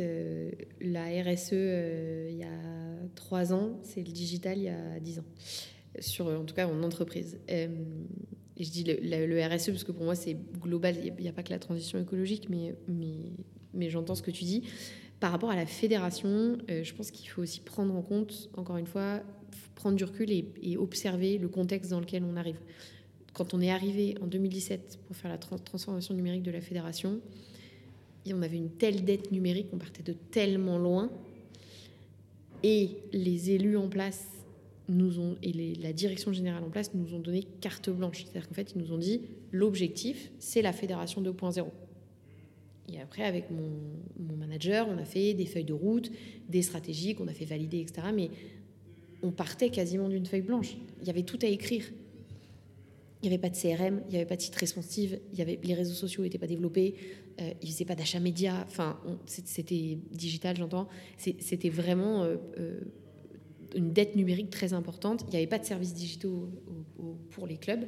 la RSE il y a trois ans, c'est le digital il y a dix ans, sur, en tout cas en entreprise. Euh, et je dis le, RSE parce que pour moi c'est global, il n'y a, pas que la transition écologique, mais, mais, mais j'entends ce que tu dis. Par rapport à la fédération, euh, je pense qu'il faut aussi prendre en compte, encore une fois, prendre du recul et, observer le contexte dans lequel on arrive. Quand on est arrivé en 2017 pour faire la transformation numérique de la fédération, et on avait une telle dette numérique, on partait de tellement loin et les élus en place nous ont, et la direction générale en place nous ont donné carte blanche. C'est-à-dire qu'en fait, ils nous ont dit l'objectif, c'est la fédération 2.0. Et après, avec mon, mon, manager, on a fait des feuilles de route, des stratégies qu'on a fait valider, etc. Mais on partait quasiment d'une feuille blanche. Il y avait tout à écrire. Il n'y avait pas de CRM, il n'y avait pas de site responsive, il y avait, les réseaux sociaux n'étaient pas développés, euh, ils faisaient pas d'achat média, enfin, c'était digital, j'entends. C'était vraiment euh, euh, une dette numérique très importante. Il n'y avait pas de services digitaux pour les clubs.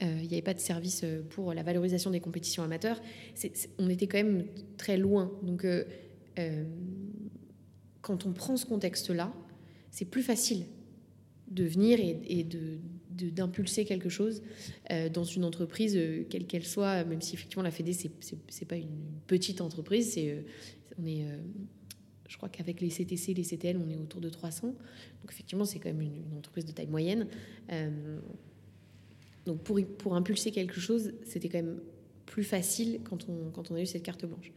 il n'y avait pas de services pour la valorisation des compétitions amateurs. on était quand même très loin. Donc, quand on prend ce contexte-là, c'est plus facile de venir et de, d'impulser quelque chose euh, dans une entreprise, euh, quelle qu'elle soit, même si effectivement la Fédé, c'est n'est pas une petite entreprise, c'est euh, on est, je crois qu'avec les CTC, les CTL, on est autour de 300. Donc effectivement, c'est quand même une, entreprise de taille moyenne. donc pour, pour impulser quelque chose, c'était quand même plus facile quand on, quand on a eu cette carte blanche.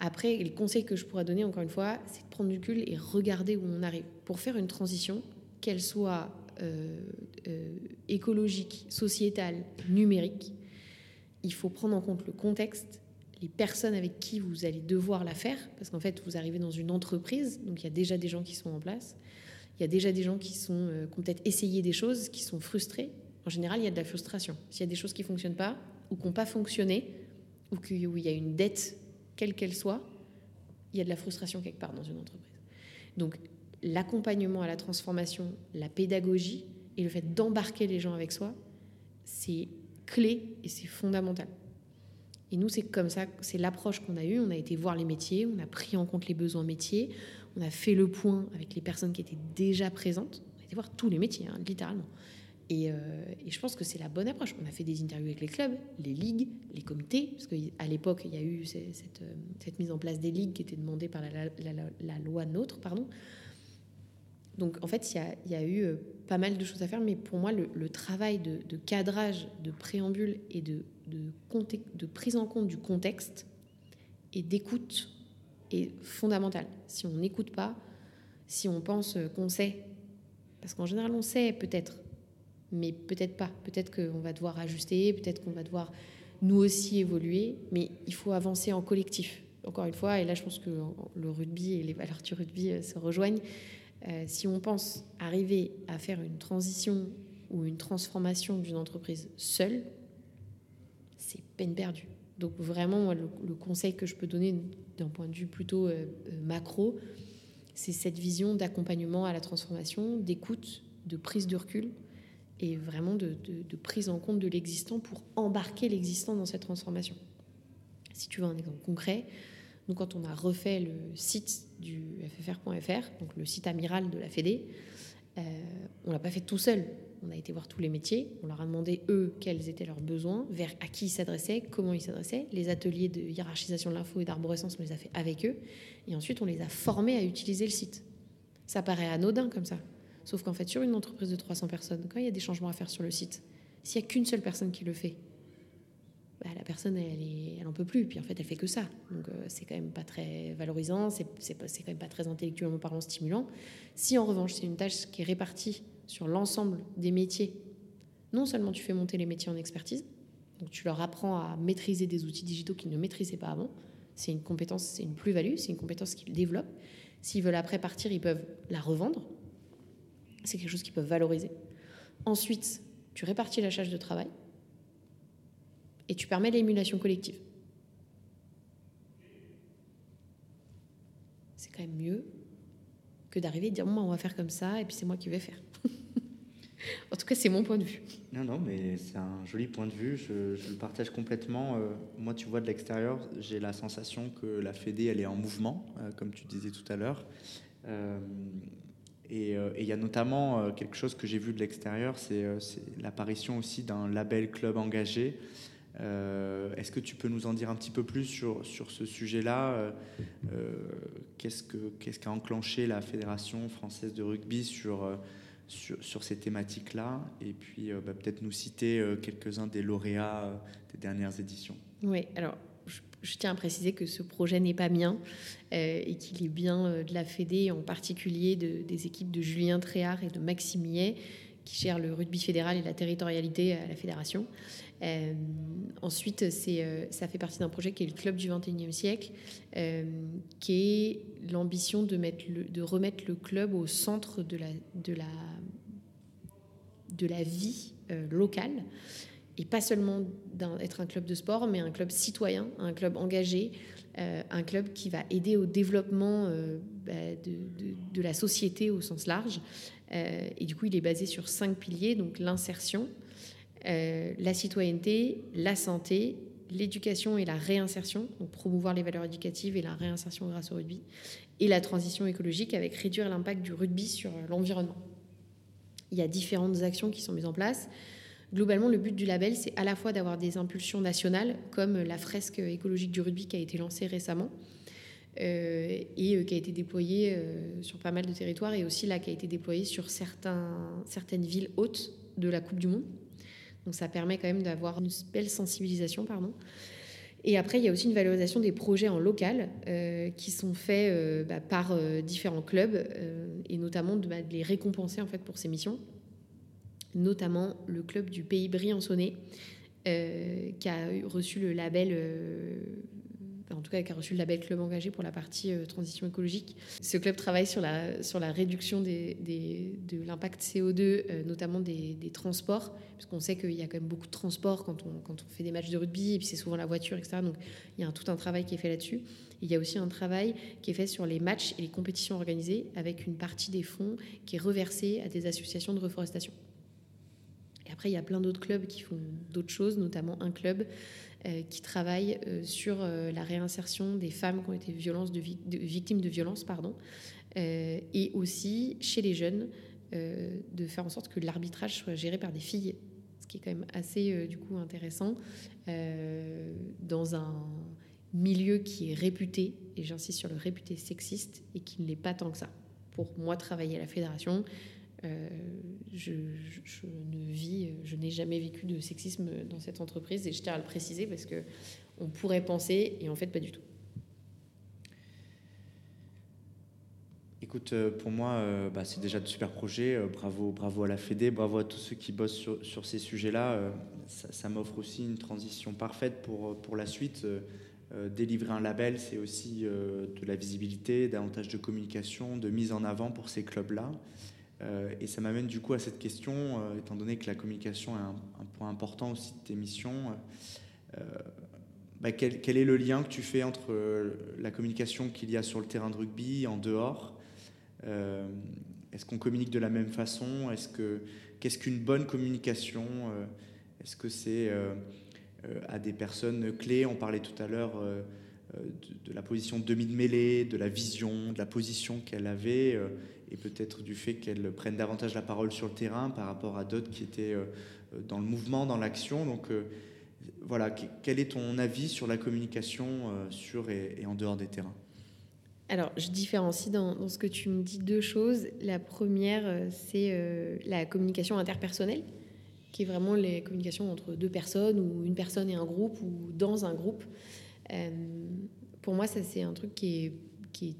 Après, le conseil que je pourrais donner, encore une fois, c'est de prendre du recul et regarder où on arrive. Pour faire une transition, qu'elle soit euh, euh, écologique, sociétale, numérique, il faut prendre en compte le contexte, les personnes avec qui vous allez devoir la faire, parce qu'en fait, vous arrivez dans une entreprise, donc il y a déjà des gens qui sont en place, il y a déjà des gens qui, sont, euh, ont peut-être essayé des choses, qui sont frustrés. En général, il y a de la frustration. S'il y a des choses qui ne fonctionnent pas, ou qui n'ont pas fonctionné, ou qu'il y a une dette, quelle qu'elle soit, il y a de la frustration quelque part dans une entreprise. Donc, l'accompagnement à la transformation, la pédagogie et le fait d'embarquer les gens avec soi, c'est clé et c'est fondamental. Et nous, c'est comme ça, c'est l'approche qu'on a eue. On a été voir les métiers, on a pris en compte les besoins métiers, on a fait le point avec les personnes qui étaient déjà présentes. On a été voir tous les métiers, hein, littéralement. Et, et, je pense que c'est la bonne approche. On a fait des interviews avec les clubs, les ligues, les comités, parce qu'à l'époque, il y a eu cette, cette, mise en place des ligues qui était demandée par la, loi NOTRe, pardon. Donc en fait, il y a, eu pas mal de choses à faire, mais pour moi, le, travail de, cadrage, de préambule et de, de, prise en compte du contexte et d'écoute est fondamental. Si on n'écoute pas, si on pense qu'on sait, parce qu'en général on sait peut-être, mais peut-être pas. Peut-être qu'on va devoir ajuster, peut-être qu'on va devoir nous aussi évoluer, mais il faut avancer en collectif. Encore une fois, et là je pense que le rugby et les valeurs du rugby euh, se rejoignent. Euh, si on pense arriver à faire une transition ou une transformation d'une entreprise seule, c'est peine perdue. Donc vraiment, le, conseil que je peux donner d'un point de vue plutôt euh, euh, macro, c'est cette vision d'accompagnement à la transformation, d'écoute, de prise de recul et vraiment de, prise en compte de l'existant pour embarquer l'existant dans cette transformation. Si tu veux un exemple concret, nous quand on a refait le site du ffr.fr, donc le site amiral de la Fédé, euh, on l'a pas fait tout seul. On a été voir tous les métiers, on leur a demandé, eux, quels étaient leurs besoins, vers à qui ils s'adressaient, comment ils s'adressaient. Les ateliers de hiérarchisation de l'info et d'arborescence, on les a fait avec eux. Et ensuite, on les a formés à utiliser le site. Ça paraît anodin comme ça. Sauf qu'en fait, sur une entreprise de 300 personnes, quand il y a des changements à faire sur le site, s'il n'y a qu'une seule personne qui le fait, bah, la personne, elle, est, elle en peut plus. Puis en fait, elle fait que ça. Donc euh, c'est quand même pas très valorisant, c'est quand même pas très intellectuellement parlant stimulant. Si en revanche, c'est une tâche qui est répartie sur l'ensemble des métiers, non seulement tu fais monter les métiers en expertise, donc tu leur apprends à maîtriser des outils digitaux qu'ils ne maîtrisaient pas avant. C'est une compétence, c'est une plus-value, c'est une compétence qu'ils développent. S'ils veulent après partir, ils peuvent la revendre. C'est quelque chose qu'ils peuvent valoriser. Ensuite, tu répartis la charge de travail et tu permets l'émulation collective. C'est quand même mieux que d'arriver et de dire moi on va faire comme ça et puis c'est moi qui vais faire. en tout cas, c'est mon point de vue. Non, non, mais c'est un joli point de vue. Je, le partage complètement. Euh, moi, tu vois, de l'extérieur, j'ai la sensation que la Fédé, elle est en mouvement, euh, comme tu disais tout à l'heure. Euh, et il y a notamment quelque chose que j'ai vu de l'extérieur, c'est l'apparition aussi d'un label club engagé. Est-ce que tu peux nous en dire un petit peu plus sur, sur ce sujet-là Qu'est-ce qu'a ce enclenché la Fédération française de rugby sur sur, ces thématiques-là et puis euh, bah, peut-être nous citer euh, quelques-uns des lauréats euh, des dernières éditions. Oui, alors je, tiens à préciser que ce projet n'est pas mien et qu'il est bien de la Fédé, en particulier de, des équipes de Julien Tréhard et de Maxime qui gèrent le rugby fédéral et la territorialité à la fédération. Euh, ensuite, euh, ça fait partie d'un projet qui est le Club du 21e siècle, euh, qui est l'ambition de, mettre de remettre le club au centre de la, vie locale. Et pas seulement d'être un club de sport, mais un club citoyen, un club engagé, un club qui va aider au développement bah, de, la société au sens large. Et du coup, il est basé sur cinq piliers, donc l'insertion, euh, la citoyenneté, la santé, l'éducation et la réinsertion, donc promouvoir les valeurs éducatives et la réinsertion grâce au rugby, et la transition écologique avec réduire l'impact du rugby sur l'environnement. Il y a différentes actions qui sont mises en place. Globalement, le but du label, c'est à la fois d'avoir des impulsions nationales, comme la fresque écologique du rugby qui a été lancée récemment, euh, et euh, qui a été déployée sur pas mal de territoires, et aussi là qui a été déployée sur certains, certaines villes hautes de la Coupe du Monde. Donc ça permet quand même d'avoir une belle sensibilisation, pardon. Et après, il y a aussi une valorisation des projets en local euh, qui sont faits euh, bah, par euh, différents clubs et notamment bah, de, les récompenser en fait pour ces missions. Notamment le club du Pays Briançonnais qui a reçu le label en tout cas qui a reçu le label Club Engagé pour la partie euh, transition écologique. Ce club travaille sur la, sur la réduction des, de l'impact CO2, euh, notamment des, transports, puisqu'on sait qu'il y a quand même beaucoup de transports quand on, quand on fait des matchs de rugby, et puis c'est souvent la voiture, etc. Donc il y a tout un travail qui est fait là-dessus. Il y a aussi un travail qui est fait sur les matchs et les compétitions organisées, avec une partie des fonds qui est reversée à des associations de reforestation. Et après, il y a plein d'autres clubs qui font d'autres choses, notamment un club qui travaille euh, sur euh, la réinsertion des femmes qui ont été victimes de violences, pardon, et aussi chez les jeunes de faire en sorte que l'arbitrage soit géré par des filles, ce qui est quand même assez du coup intéressant dans un milieu qui est réputé, et j'insiste sur le réputé sexiste, et qui ne l'est pas tant que ça. Pour moi, travailler à la fédération, euh, je, n'ai jamais vécu de sexisme dans cette entreprise, et je tiens à le préciser parce que on pourrait penser, et en fait, pas du tout. Écoute, euh, pour moi, euh, bah, c'est déjà de super projets. Bravo, bravo à la Fédé, bravo à tous ceux qui bossent sur, ces sujets-là. Ça, m'offre aussi une transition parfaite pour, la suite. Délivrer un label, c'est aussi de la visibilité, davantage de communication, de mise en avant pour ces clubs-là. Euh, et ça m'amène du coup à cette question, étant donné que la communication est un, point important aussi de tes missions. Bah, quel, est le lien que tu fais entre la communication qu'il y a sur le terrain de rugby, en dehors Est-ce qu'on communique de la même façon Est-ce que qu'est-ce qu'une bonne communication Est-ce que c'est euh, à des personnes clés. On parlait tout à l'heure euh, euh, de, la position de demi-mêlée, de la vision, de la position qu'elle avait, et peut-être du fait qu'elle prenne davantage la parole sur le terrain par rapport à d'autres qui étaient dans le mouvement, dans l'action. Donc voilà, quel est ton avis sur la communication sur et, en dehors des terrains? Alors, je différencie dans, ce que tu me dis deux choses. La première, c'est la communication interpersonnelle qui est vraiment les communications entre deux personnes ou une personne et un groupe ou dans un groupe. Euh, pour moi, ça c'est un truc qui est,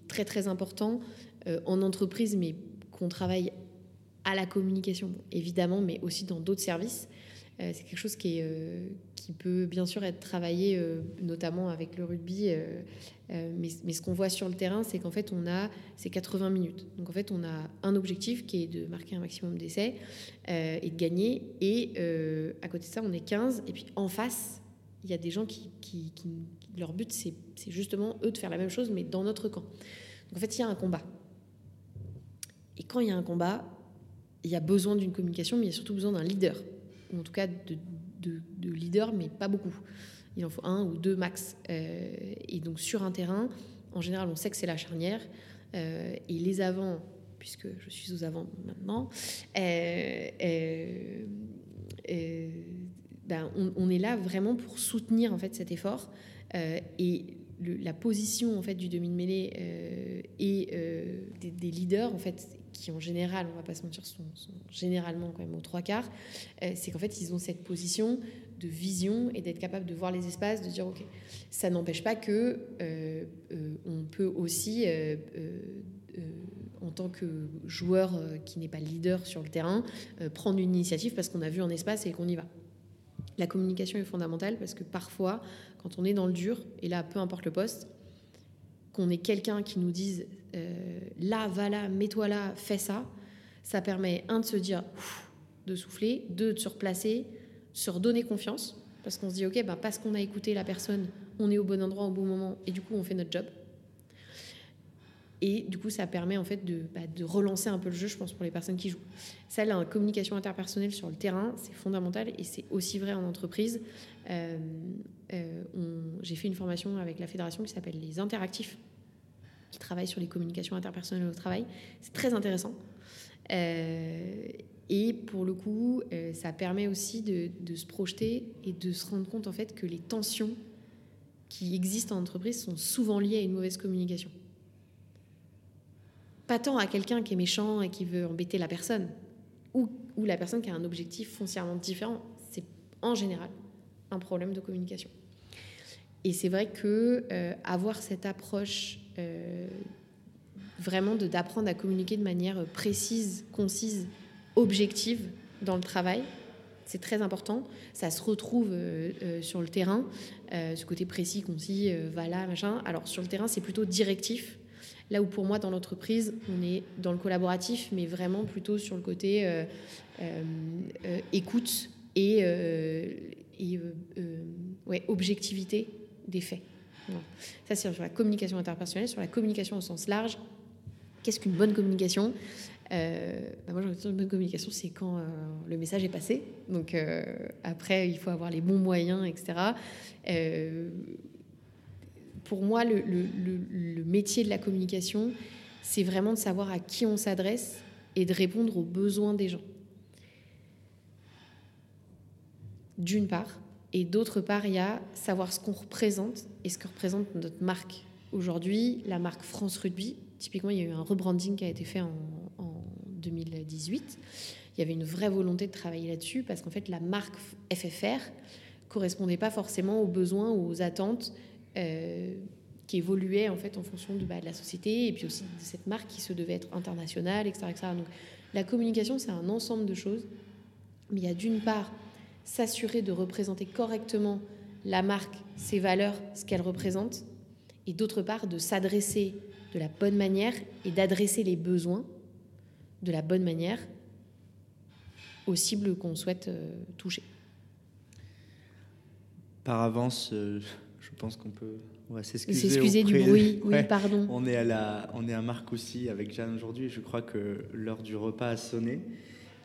très très important euh, en entreprise, mais qu'on travaille à la communication, évidemment, mais aussi dans d'autres services. Euh, c'est quelque chose euh, qui peut bien sûr être travaillé, euh, notamment avec le rugby. Mais, ce qu'on voit sur le terrain, c'est qu'en fait, on a ces 80 minutes. Donc en fait, on a un objectif qui est de marquer un maximum d'essais et de gagner. Et à côté de ça, on est 15. Et puis en face, il y a des gens qui leur but, c'est justement eux de faire la même chose, mais dans notre camp. Donc en fait, il y a un combat. Et quand il y a un combat, il y a besoin d'une communication, mais il y a surtout besoin d'un leader ou en tout cas de, de, leaders, mais pas beaucoup. Il en faut un ou deux max. Euh, et donc sur un terrain, en général, on sait que c'est la charnière. Euh, et les avants, puisque je suis aux avants maintenant, euh, ben, on, est là vraiment pour soutenir en fait cet effort. et la position en fait du demi-mêlée et des, des, leaders en fait qui en général, on va pas se mentir, sont, généralement quand même aux trois quarts, euh, c'est qu'en fait, ils ont cette position de vision et d'être capable de voir les espaces, de dire, OK, ça n'empêche pas que euh, euh, on peut aussi, en tant que joueur qui n'est pas leader sur le terrain, prendre une initiative parce qu'on a vu un espace et qu'on y va. La communication est fondamentale parce que parfois, quand on est dans le dur, et là, peu importe le poste, qu'on ait quelqu'un qui nous dise euh, là, va là, mets-toi là, fais ça, ça permet, un, de se dire, de souffler, deux, de se replacer, se redonner confiance, parce qu'on se dit, ok, bah, parce qu'on a écouté la personne, on est au bon endroit au bon moment, et du coup, on fait notre job. Et du coup, ça permet en fait de, bah, relancer un peu le jeu, je pense, pour les personnes qui jouent. Ça, la communication interpersonnelle sur le terrain, c'est fondamental et c'est aussi vrai en entreprise. Euh, euh, j'ai fait une formation avec la fédération qui s'appelle les interactifs qui travaille sur les communications interpersonnelles au travail. C'est très intéressant. Euh, et pour le coup, euh, ça permet aussi de, se projeter et de se rendre compte en fait que les tensions qui existent en entreprise sont souvent liées à une mauvaise communication. Pas tant à quelqu'un qui est méchant et qui veut embêter la personne, ou, la personne qui a un objectif foncièrement différent. C'est en général un problème de communication. Et c'est vrai que euh, avoir cette approche vraiment d'apprendre à communiquer de manière précise, concise, objective dans le travail. C'est très important. Ça se retrouve euh, euh, sur le terrain, ce côté précis, concis, va là, machin. Alors sur le terrain, c'est plutôt directif. Là où pour moi, dans l'entreprise, on est dans le collaboratif, mais vraiment plutôt sur le côté écoute et, objectivité des faits. Ça, c'est sur la communication interpersonnelle, sur la communication au sens large. Qu'est-ce qu'une bonne communication? Euh, bah, Moi, j'ai une bonne communication, c'est quand euh, le message est passé. Donc, euh, après, il faut avoir les bons moyens, etc. pour moi, le, métier de la communication, c'est vraiment de savoir à qui on s'adresse et de répondre aux besoins des gens. D'une part. Et d'autre part, il y a savoir ce qu'on représente et ce que représente notre marque. Aujourd'hui, la marque France Rugby, typiquement, il y a eu un rebranding qui a été fait en, 2018. Il y avait une vraie volonté de travailler là-dessus parce qu'en fait, la marque FFR correspondait pas forcément aux besoins ou aux attentes euh, qui évoluaient en fait en fonction de, bah, de, la société et puis aussi de cette marque qui se devait être internationale, etc. etc. Donc, la communication, c'est un ensemble de choses. Mais il y a d'une part s'assurer de représenter correctement la marque, ses valeurs, ce qu'elle représente, et d'autre part de s'adresser de la bonne manière et d'adresser les besoins de la bonne manière aux cibles qu'on souhaite euh, toucher. Par avance, euh, je pense qu'on peut s'excuser. du bruit, oui, pardon. On est à la, on est à aussi avec Jeanne aujourd'hui. Je crois que l'heure du repas a sonné.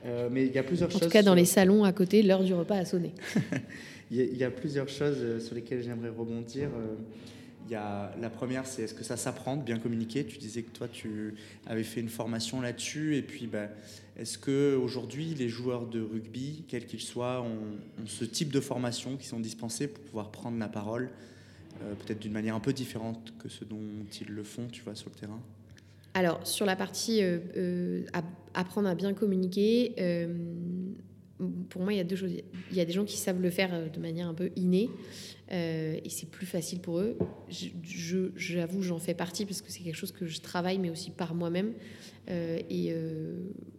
Euh, mais il y a plusieurs choses. En tout cas, dans les salons à côté, l'heure du repas a sonné. il, y a, plusieurs choses euh, sur lesquelles j'aimerais rebondir. Euh, il y a, la première, c'est est-ce que ça s'apprend de bien communiquer? Tu disais que toi, tu avais fait une formation là-dessus. Et puis, ben, est-ce que aujourd'hui, les joueurs de rugby, quels qu'ils soient, ont, ce type de formation qui sont dispensés pour pouvoir prendre la parole, peut-être d'une manière un peu différente que ce dont ils le font, tu vois, sur le terrain? Alors, sur la partie euh, euh, apprendre à bien communiquer, euh, pour moi, il y a deux choses. Il y a des gens qui savent le faire de manière un peu innée et c'est plus facile pour eux. J'avoue, j'en fais partie parce que c'est quelque chose que je travaille, mais aussi par moi-même. et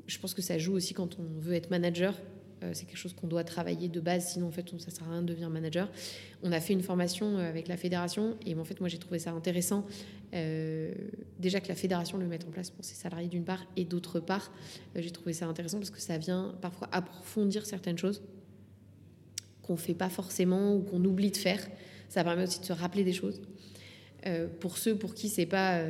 je pense que ça joue aussi quand on veut être manager. Euh, c'est quelque chose qu'on doit travailler de base, sinon en fait ça sert à rien de devenir manager. On a fait une formation euh, avec la fédération et en fait moi j'ai trouvé ça intéressant euh, déjà que la fédération le mette en place pour ses salariés d'une part et d'autre part j'ai trouvé ça intéressant parce que ça vient parfois approfondir certaines choses qu'on fait pas forcément ou qu'on oublie de faire. Ça permet aussi de se rappeler des choses. pour ceux pour qui c'est pas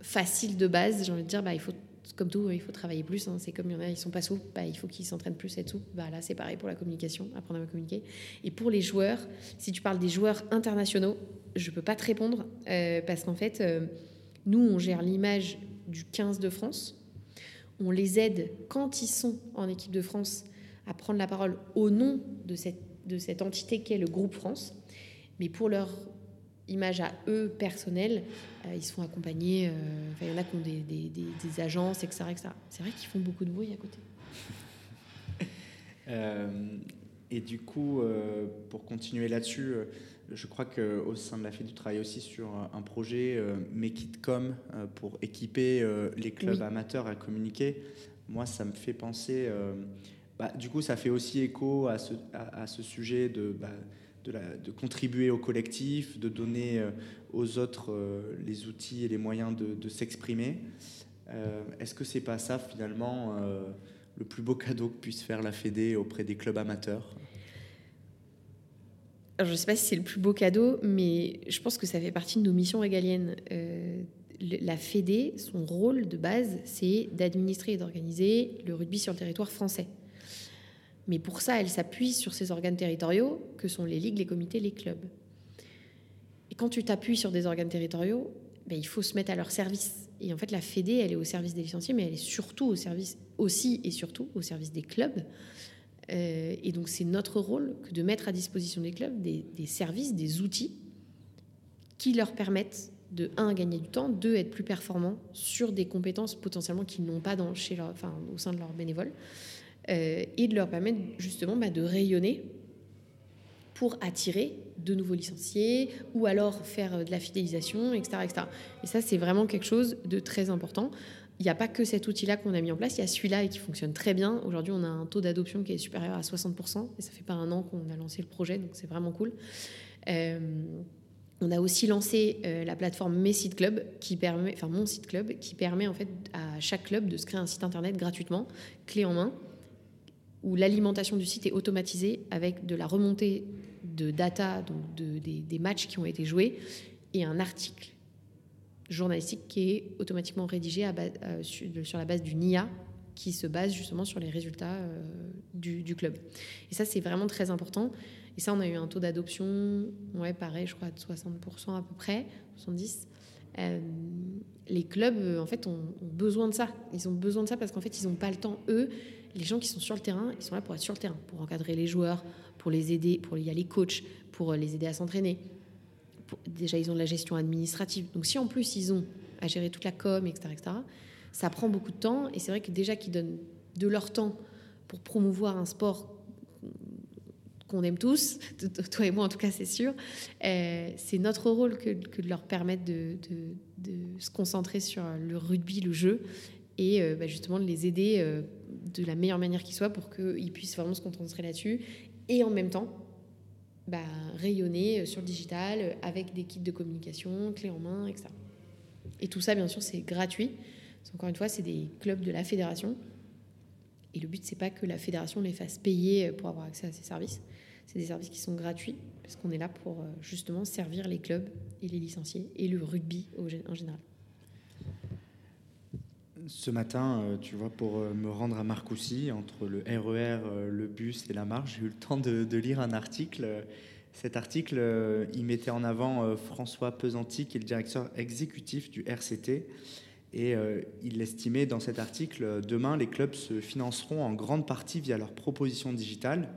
facile de base, j'ai envie de dire bah il faut comme tout, il faut travailler plus. Hein. C'est comme il y en a, ils sont pas souples, bah, il faut qu'ils s'entraînent plus à être souples. Bah, là, c'est pareil pour la communication, apprendre à communiquer. Et pour les joueurs, si tu parles des joueurs internationaux, je peux pas te répondre euh, parce qu'en fait, euh, nous, on gère l'image du 15 de France. On les aide quand ils sont en équipe de France à prendre la parole au nom de cette, de cette entité qu'est le groupe France. Mais pour leur image à eux personnelle, ils se font accompagner. Euh, il y en a qui ont des, des, des, agences, etc. C'est vrai qu'ils font beaucoup de bruit à côté. Euh, et du coup, pour continuer là-dessus, je crois qu'au sein de la FED, tu travailles aussi sur un projet Make It Com pour équiper les clubs amateurs à communiquer. Moi, ça me fait penser. Bah, du coup, ça fait aussi écho à ce, à, ce sujet de. Bah, de, contribuer au collectif, de donner euh, aux autres euh, les outils et les moyens de, s'exprimer. Euh, est-ce que c'est pas ça finalement le plus beau cadeau que puisse faire la Fédé auprès des clubs amateurs? Je ne sais pas si c'est le plus beau cadeau, mais je pense que ça fait partie de nos missions régaliennes. la Fédé, son rôle de base, c'est d'administrer et d'organiser le rugby sur le territoire français. Mais pour ça, elle s'appuie sur ces organes territoriaux que sont les ligues, les comités, les clubs. Et quand tu t'appuies sur des organes territoriaux, ben, il faut se mettre à leur service. Et en fait, la Fédé, elle est au service des licenciés, mais elle est surtout au service, aussi et surtout au service des clubs. Euh, et donc, c'est notre rôle que de mettre à disposition des clubs des, services, des outils qui leur permettent de, un, gagner du temps, deux, être plus performants sur des compétences potentiellement qu'ils n'ont pas dans, chez leur, enfin, au sein de leurs bénévoles. Euh, et de leur permettre justement bah, de rayonner pour attirer de nouveaux licenciés ou alors faire euh, de la fidélisation, etc. etc. Et ça, c'est vraiment quelque chose de très important. Il n'y a pas que cet outil-là qu'on a mis en place, il y a celui-là et qui fonctionne très bien. Aujourd'hui, on a un taux d'adoption qui est supérieur à 60%, et ça fait pas un an qu'on a lancé le projet, donc c'est vraiment cool. Euh, on a aussi lancé la plateforme Mes Sites Club, qui permet, enfin mon site club, qui permet en fait à chaque club de se créer un site internet gratuitement, clé en main, où l'alimentation du site est automatisée avec de la remontée de data, donc de, des, matchs qui ont été joués, et un article journalistique qui est automatiquement rédigé euh, sur, la base du NIA, qui se base justement sur les résultats euh, du, club. Et ça, c'est vraiment très important. Et ça, on a eu un taux d'adoption, ouais, pareil, je crois, de 60% à peu près, 70%. Les clubs, en fait, ont, besoin de ça. Ils ont besoin de ça parce qu'en fait, ils n'ont pas le temps, eux, les gens qui sont sur le terrain, ils sont là pour être sur le terrain, pour encadrer les joueurs, pour les aider, pour y aller coach, pour les aider à s'entraîner. Déjà, ils ont de la gestion administrative. Donc, si en plus ils ont à gérer toute la com, etc., etc., ça prend beaucoup de temps. Et c'est vrai que déjà qu'ils donnent de leur temps pour promouvoir un sport qu'on aime tous, toi et moi en tout cas, c'est sûr. Euh, c'est notre rôle que, de leur permettre de, se concentrer sur le rugby, le jeu, et euh, bah, justement de les aider euh, de la meilleure manière qui soit pour qu'ils puissent vraiment se concentrer là-dessus, et en même temps bah, rayonner sur le digital avec des kits de communication, clés en main, etc. Et tout ça, bien sûr, c'est gratuit. Encore une fois, c'est des clubs de la fédération. Et le but, c'est pas que la fédération les fasse payer pour avoir accès à ces services. C'est des services qui sont gratuits parce qu'on est là pour euh, justement servir les clubs et les licenciés et le rugby en général. Ce matin, euh, tu vois, pour euh, me rendre à Marcoussis, entre le RER, e le bus et la marche, j'ai eu le temps de, lire un article. Cet article, il mettait en avant François Pesanti, qui est le directeur exécutif du RCT. Et il estimait dans cet article, demain, les clubs se financeront en grande partie via leurs propositions digitales.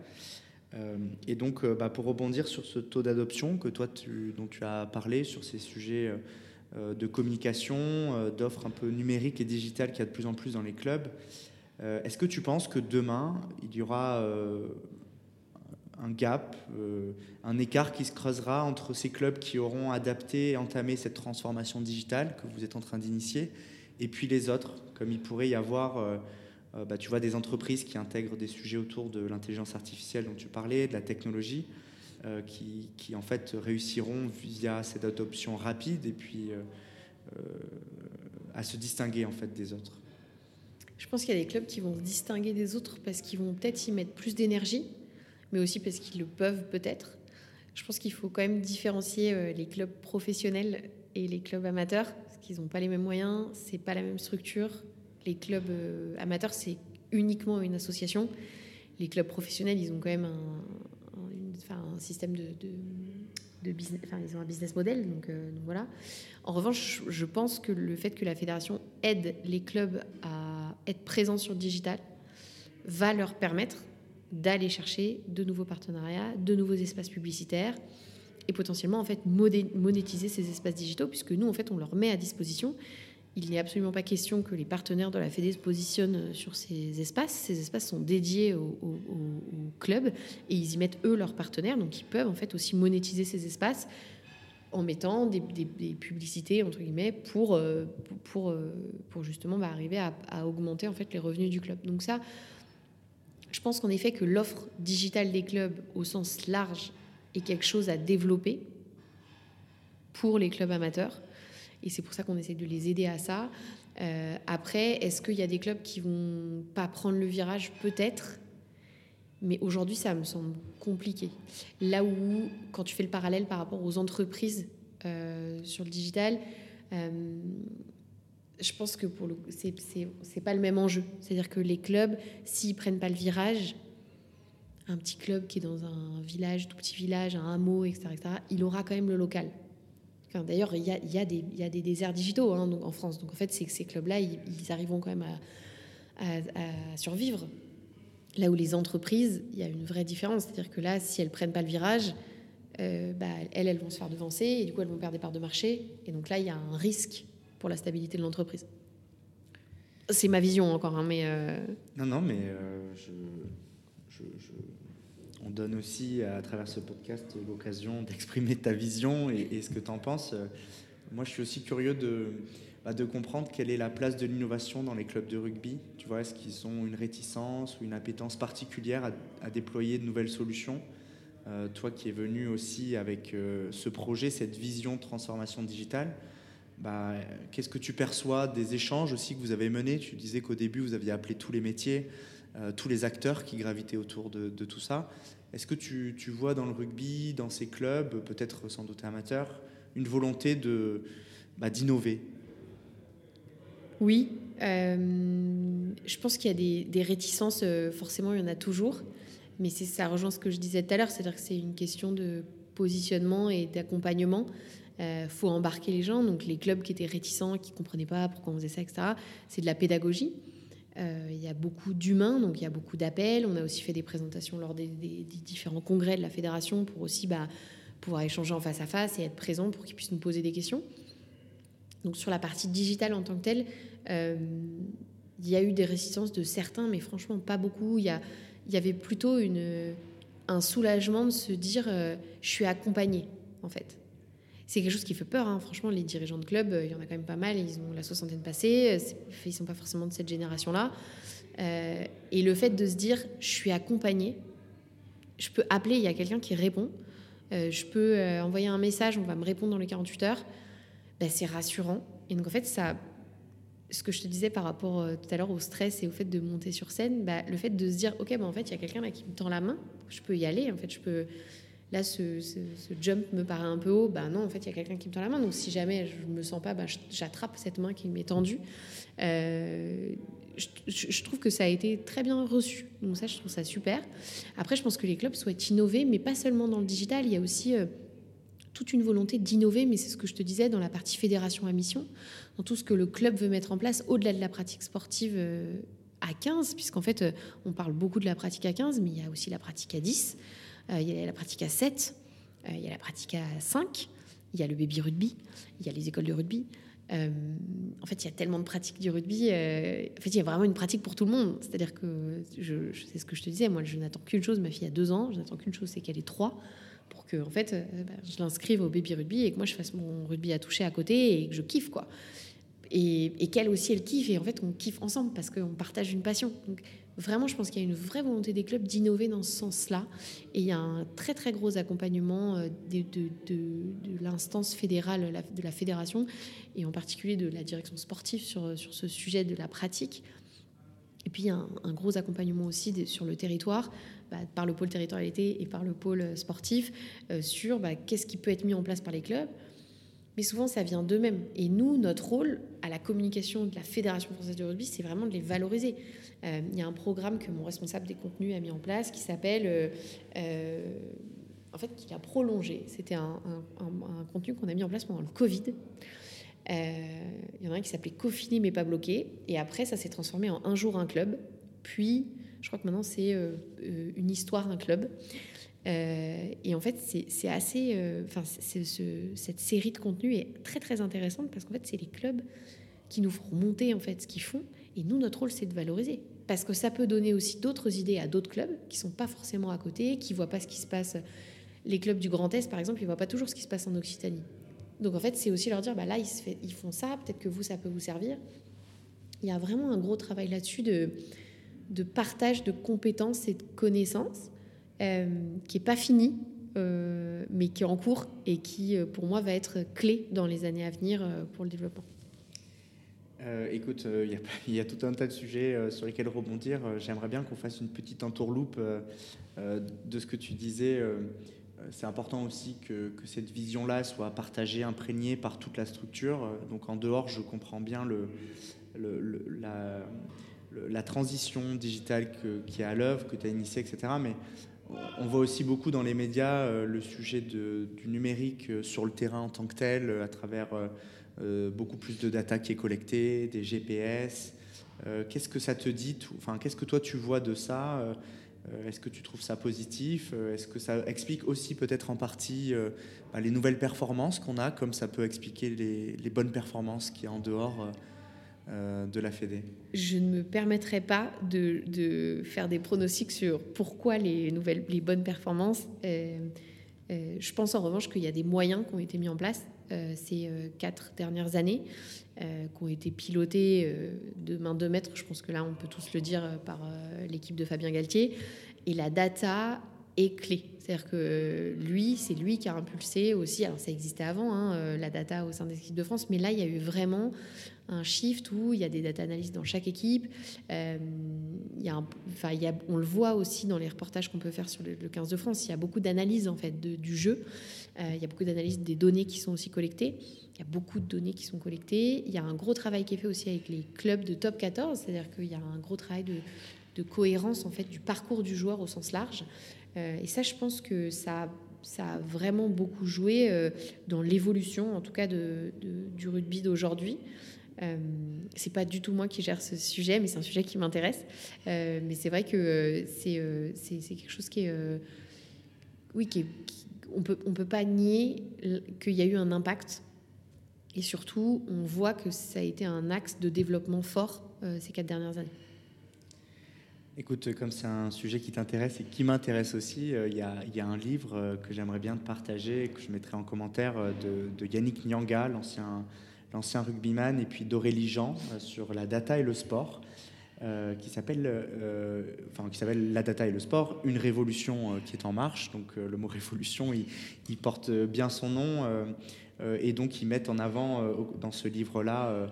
Euh, et donc, euh, bah, pour rebondir sur ce taux d'adoption que toi, tu, dont tu as parlé, sur ces sujets euh, de communication, d'offres un peu numériques et digitales qu'il y a de plus en plus dans les clubs, est-ce que tu penses que demain, il y aura un gap, un écart qui se creusera entre ces clubs qui auront adapté et entamé cette transformation digitale que vous êtes en train d'initier, et puis les autres, comme il pourrait y avoir euh, bah, tu vois des entreprises qui intègrent des sujets autour de l'intelligence artificielle dont tu parlais, de la technologie, euh, qui, qui, en fait réussiront via cette adoption rapide et puis euh, à se distinguer en fait des autres. Je pense qu'il y a des clubs qui vont se distinguer des autres parce qu'ils vont peut-être y mettre plus d'énergie, mais aussi parce qu'ils le peuvent peut-être. Je pense qu'il faut quand même différencier les clubs professionnels et les clubs amateurs, parce qu'ils n'ont pas les mêmes moyens, c'est pas la même structure, les clubs euh, amateurs, c'est uniquement une association. Les clubs professionnels, ils ont quand même un, système de, business, enfin, ils ont un business model. Euh, donc, voilà. En revanche, je pense que le fait que la fédération aide les clubs à être présents sur le digital va leur permettre d'aller chercher de nouveaux partenariats, de nouveaux espaces publicitaires et potentiellement en fait monétiser ces espaces digitaux puisque nous en fait on leur met à disposition il n'est absolument pas question que les partenaires de la Fédé se positionnent sur ces espaces. Ces espaces sont dédiés aux au, clubs et ils y mettent eux leurs partenaires, donc ils peuvent en fait aussi monétiser ces espaces en mettant des, publicités entre guillemets pour euh, euh, pour justement bah, arriver à, à, augmenter en fait les revenus du club. Donc ça, je pense qu'en effet que l'offre digitale des clubs au sens large est quelque chose à développer pour les clubs amateurs et c'est pour ça qu'on essaie de les aider à ça. Euh, après, est-ce qu'il y a des clubs qui vont pas prendre le virage? Peut-être. Mais aujourd'hui, ça me semble compliqué. Là où, quand tu fais le parallèle par rapport aux entreprises euh, sur le digital, euh, je pense que pour le c'est pas le même enjeu. C'est-à-dire que les clubs, s'ils prennent pas le virage, un petit club qui est dans un village, tout petit village, un hameau, etc., etc., il aura quand même le local. D'ailleurs, il y a, y, a y a, des déserts digitaux hein, donc, en France. Donc en fait, ces clubs-là, ils, arriveront quand même à, survivre. Là où les entreprises, il y a une vraie différence. C'est-à-dire que là, si elles prennent pas le virage, euh, bah, elles, elles vont se faire devancer et du coup, elles vont perdre des parts de marché. Et donc là, il y a un risque pour la stabilité de l'entreprise. C'est ma vision encore, hein, mais... Euh, non, non, mais euh, on donne aussi à travers ce podcast l'occasion d'exprimer ta vision et, ce que tu en penses. Moi, je suis aussi curieux de, bah, de comprendre quelle est la place de l'innovation dans les clubs de rugby. Tu vois, est-ce qu'ils ont une réticence ou une appétence particulière à, déployer de nouvelles solutions? Euh, Toi qui es venu aussi avec ce projet, cette vision de transformation digitale, bah, qu'est-ce que tu perçois des échanges aussi que vous avez menés? Tu disais qu'au début, vous aviez appelé tous les métiers. Euh, tous les acteurs qui gravitaient autour de, tout ça. Est-ce que tu, vois dans le rugby, dans ces clubs, peut-être sans doute amateurs, une volonté de, bah, d'innover? Oui, euh, je pense qu'il y a des, réticences, euh, forcément il y en a toujours, mais ça rejoint ce que je disais tout à l'heure, c'est-à-dire que c'est une question de positionnement et d'accompagnement. Il faut embarquer les gens. Donc les clubs qui étaient réticents, qui ne comprenaient pas pourquoi on faisait ça, etc., c'est de la pédagogie. Il y a beaucoup d'humains, donc il y a beaucoup d'appels. On a aussi fait des présentations lors des, différents congrès de la fédération pour aussi bah, pouvoir échanger en face à face et être présent pour qu'ils puissent nous poser des questions. Donc sur la partie digitale en tant que telle, il y a eu des résistances de certains, mais franchement pas beaucoup. Il y, avait plutôt un soulagement de se dire euh, je suis accompagné en fait. C'est quelque chose qui fait peur, hein. franchement, les dirigeants de club, euh, il y en a quand même pas mal, ils ont la soixantaine passée, euh, ils sont pas forcément de cette génération-là. et le fait de se dire je suis accompagné, je peux appeler, il y a quelqu'un qui répond, je peux envoyer un message, on va me répondre dans les 48 heures, ben, c'est rassurant. Et donc en fait, ça ce que je te disais par rapport euh, tout à l'heure au stress et au fait de monter sur scène, bah, le fait de se dire, ok, bah, en fait, il y a quelqu'un qui me tend la main, je peux y aller, en fait, je peux. Là, ce, jump me paraît un peu haut, bah non, en fait, il y a quelqu'un qui me tend la main, donc si jamais je me sens pas, bah, j'attrape cette main qui m'est tendue. Euh, je, trouve que ça a été très bien reçu, donc ça, je trouve ça super. Après, je pense que les clubs souhaitent innover, mais pas seulement dans le digital, il y a aussi. Euh, toute une volonté d'innover, mais c'est ce que je te disais dans la partie fédération à mission, dans tout ce que le club veut mettre en place au-delà de la pratique sportive euh, à 15, puisqu'en fait, on parle beaucoup de la pratique à 15, mais il y a aussi la pratique à 10, euh, il y a la pratique à 7, il y a la pratique à 5, il y a le baby rugby, il y a les écoles de rugby. en fait, il y a tellement de pratiques du rugby. en fait, il y a vraiment une pratique pour tout le monde. C'est-à-dire que, je, je, sais ce que je te disais, moi, je n'attends qu'une chose. Ma fille a deux ans, je n'attends qu'une chose, c'est qu'elle ait trois pour que en fait, bah, je l'inscrive au baby rugby et que moi je fasse mon rugby à toucher à côté et que je kiffe quoi et, qu'elle aussi, elle kiffe. Et en fait, on kiffe ensemble parce qu'on partage une passion. Vraiment, je pense qu'il y a une vraie volonté des clubs d'innover dans ce sens-là. Et il y a un très, très gros accompagnement euh, de, l'instance fédérale, de la fédération, et en particulier de la direction sportive sur, sur ce sujet de la pratique. Et puis, il y a un, gros accompagnement aussi sur le territoire, bah, par le pôle territorialité et par le pôle sportif, euh, sur bah, qu'est-ce qui peut être mis en place par les clubs mais souvent ça vient d'eux-mêmes. Et nous, notre rôle à la communication de la Fédération française de rugby, c'est vraiment de les valoriser. Euh, il y a un programme que mon responsable des contenus a mis en place qui s'appelle, euh, euh, en fait, qui a prolongé. C'était un, contenu qu'on a mis en place pendant le Covid. Il y en a un qui s'appelait Confiné mais pas bloqué. Et après, ça s'est transformé en Un jour un club. Puis, je crois que maintenant, c'est une histoire un club. Euh, et en fait, c'est assez. Euh, enfin, cette série de contenus est très très intéressante parce qu'en fait, c'est les clubs qui nous feront monter en fait ce qu'ils font. Et nous, notre rôle, c'est de valoriser. Parce que ça peut donner aussi d'autres idées à d'autres clubs qui sont pas forcément à côté, qui voient pas ce qui se passe. Les clubs du Grand Est, par exemple, ils voient pas toujours ce qui se passe en Occitanie. Donc en fait, c'est aussi leur dire, bah là, ils, font ça, peut-être que vous, ça peut vous servir. Il y a vraiment un gros travail là-dessus de, partage de compétences et de connaissances qui n'est pas fini, euh, mais qui est en cours et qui, euh, pour moi, va être clé dans les années à venir pour le développement. écoute, il y, a tout un tas de sujets sur lesquels rebondir. J'aimerais bien qu'on fasse une petite entourloupe de ce que tu disais. c'est important aussi que, cette vision-là soit partagée, imprégnée par toute la structure. Donc en dehors, je comprends bien la, transition digitale qui est à l'œuvre, que tu as initiée, etc. Mais on voit aussi beaucoup dans les médias euh, le sujet du numérique euh, sur le terrain en tant que tel, euh, à travers beaucoup plus de data qui est collectée, des GPS. qu'est-ce que ça te dit Enfin, qu'est-ce que toi tu vois de ça Est-ce que tu trouves ça positif Est-ce que ça explique aussi peut-être en partie bah, les nouvelles performances qu'on a, comme ça peut expliquer les, les bonnes performances qui y a en dehors de la Fédé Je ne me permettrai pas de, faire des pronostics sur pourquoi les, nouvelles, les bonnes performances. Euh, euh, je pense en revanche qu'il y a des moyens qui ont été mis en place ces quatre dernières années, qui ont été pilotés de main de maître, je pense que là on peut tous le dire par l'équipe de Fabien Galtier, et la data est clé. C'est-à-dire que lui, c'est lui qui a impulsé aussi, alors ça existait avant, hein, la data au sein des équipes de France, mais là il y a eu vraiment un shift où il y a des data analystes dans chaque équipe. Euh, enfin, on le voit aussi dans les reportages qu'on peut faire sur le, 15 de France. Il y a beaucoup d'analyses en fait du jeu. Euh, il y a beaucoup d'analyses des données qui sont aussi collectées. Il y a beaucoup de données qui sont collectées. Il y a un gros travail qui est fait aussi avec les clubs de top 14, c'est-à-dire qu'il y a un gros travail de, de, cohérence en fait du parcours du joueur au sens large. Euh, et ça, je pense que ça ça a vraiment beaucoup joué dans l'évolution, en tout cas, de, du rugby d'aujourd'hui. Euh, c'est pas du tout moi qui gère ce sujet, mais c'est un sujet qui m'intéresse. mais c'est vrai que c'est c'est quelque chose qui est. oui, qui, on peut, on peut pas nier qu'il y a eu un impact. Et surtout, on voit que ça a été un axe de développement fort ces quatre dernières années. Écoute, comme c'est un sujet qui t'intéresse et qui m'intéresse aussi, euh, il y, a un livre euh, que j'aimerais bien te partager, que je mettrai en commentaire, euh, de, Yannick Nyanga, l'ancien rugbyman, et puis d'Aurélie Jean sur la data et le sport, qui s'appelle enfin, qui s'appelle La data et le sport, une révolution qui est en marche. Donc le mot révolution, il, porte bien son nom, et donc ils mettent en avant dans ce livre-là euh,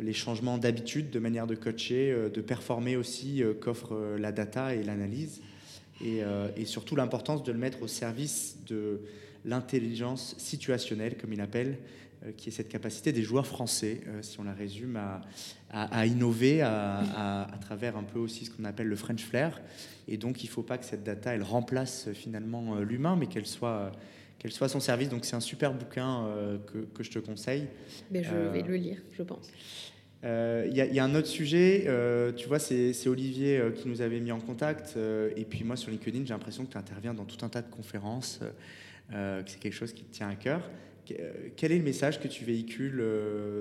les changements d'habitude, de manière de coacher, euh, de performer aussi euh, qu'offre la data et l'analyse, et, surtout l'importance de le mettre au service de l'intelligence situationnelle, comme il appelle, qui est cette capacité des joueurs français, si on la résume, à, innover à, travers un peu aussi ce qu'on appelle le French flair. Et donc, il ne faut pas que cette data, elle remplace finalement l'humain, mais qu'elle soit qu'elle soit à son service. Donc c'est un super bouquin euh, que, que, je te conseille. Mais je vais le lire, je pense. Euh, il y, a un autre sujet, euh, tu vois, c'est Olivier qui nous avait mis en contact. et puis moi, sur LinkedIn, j'ai l'impression que tu interviens dans tout un tas de conférences, que c'est quelque chose qui te tient à cœur. Quel est le message que tu véhicules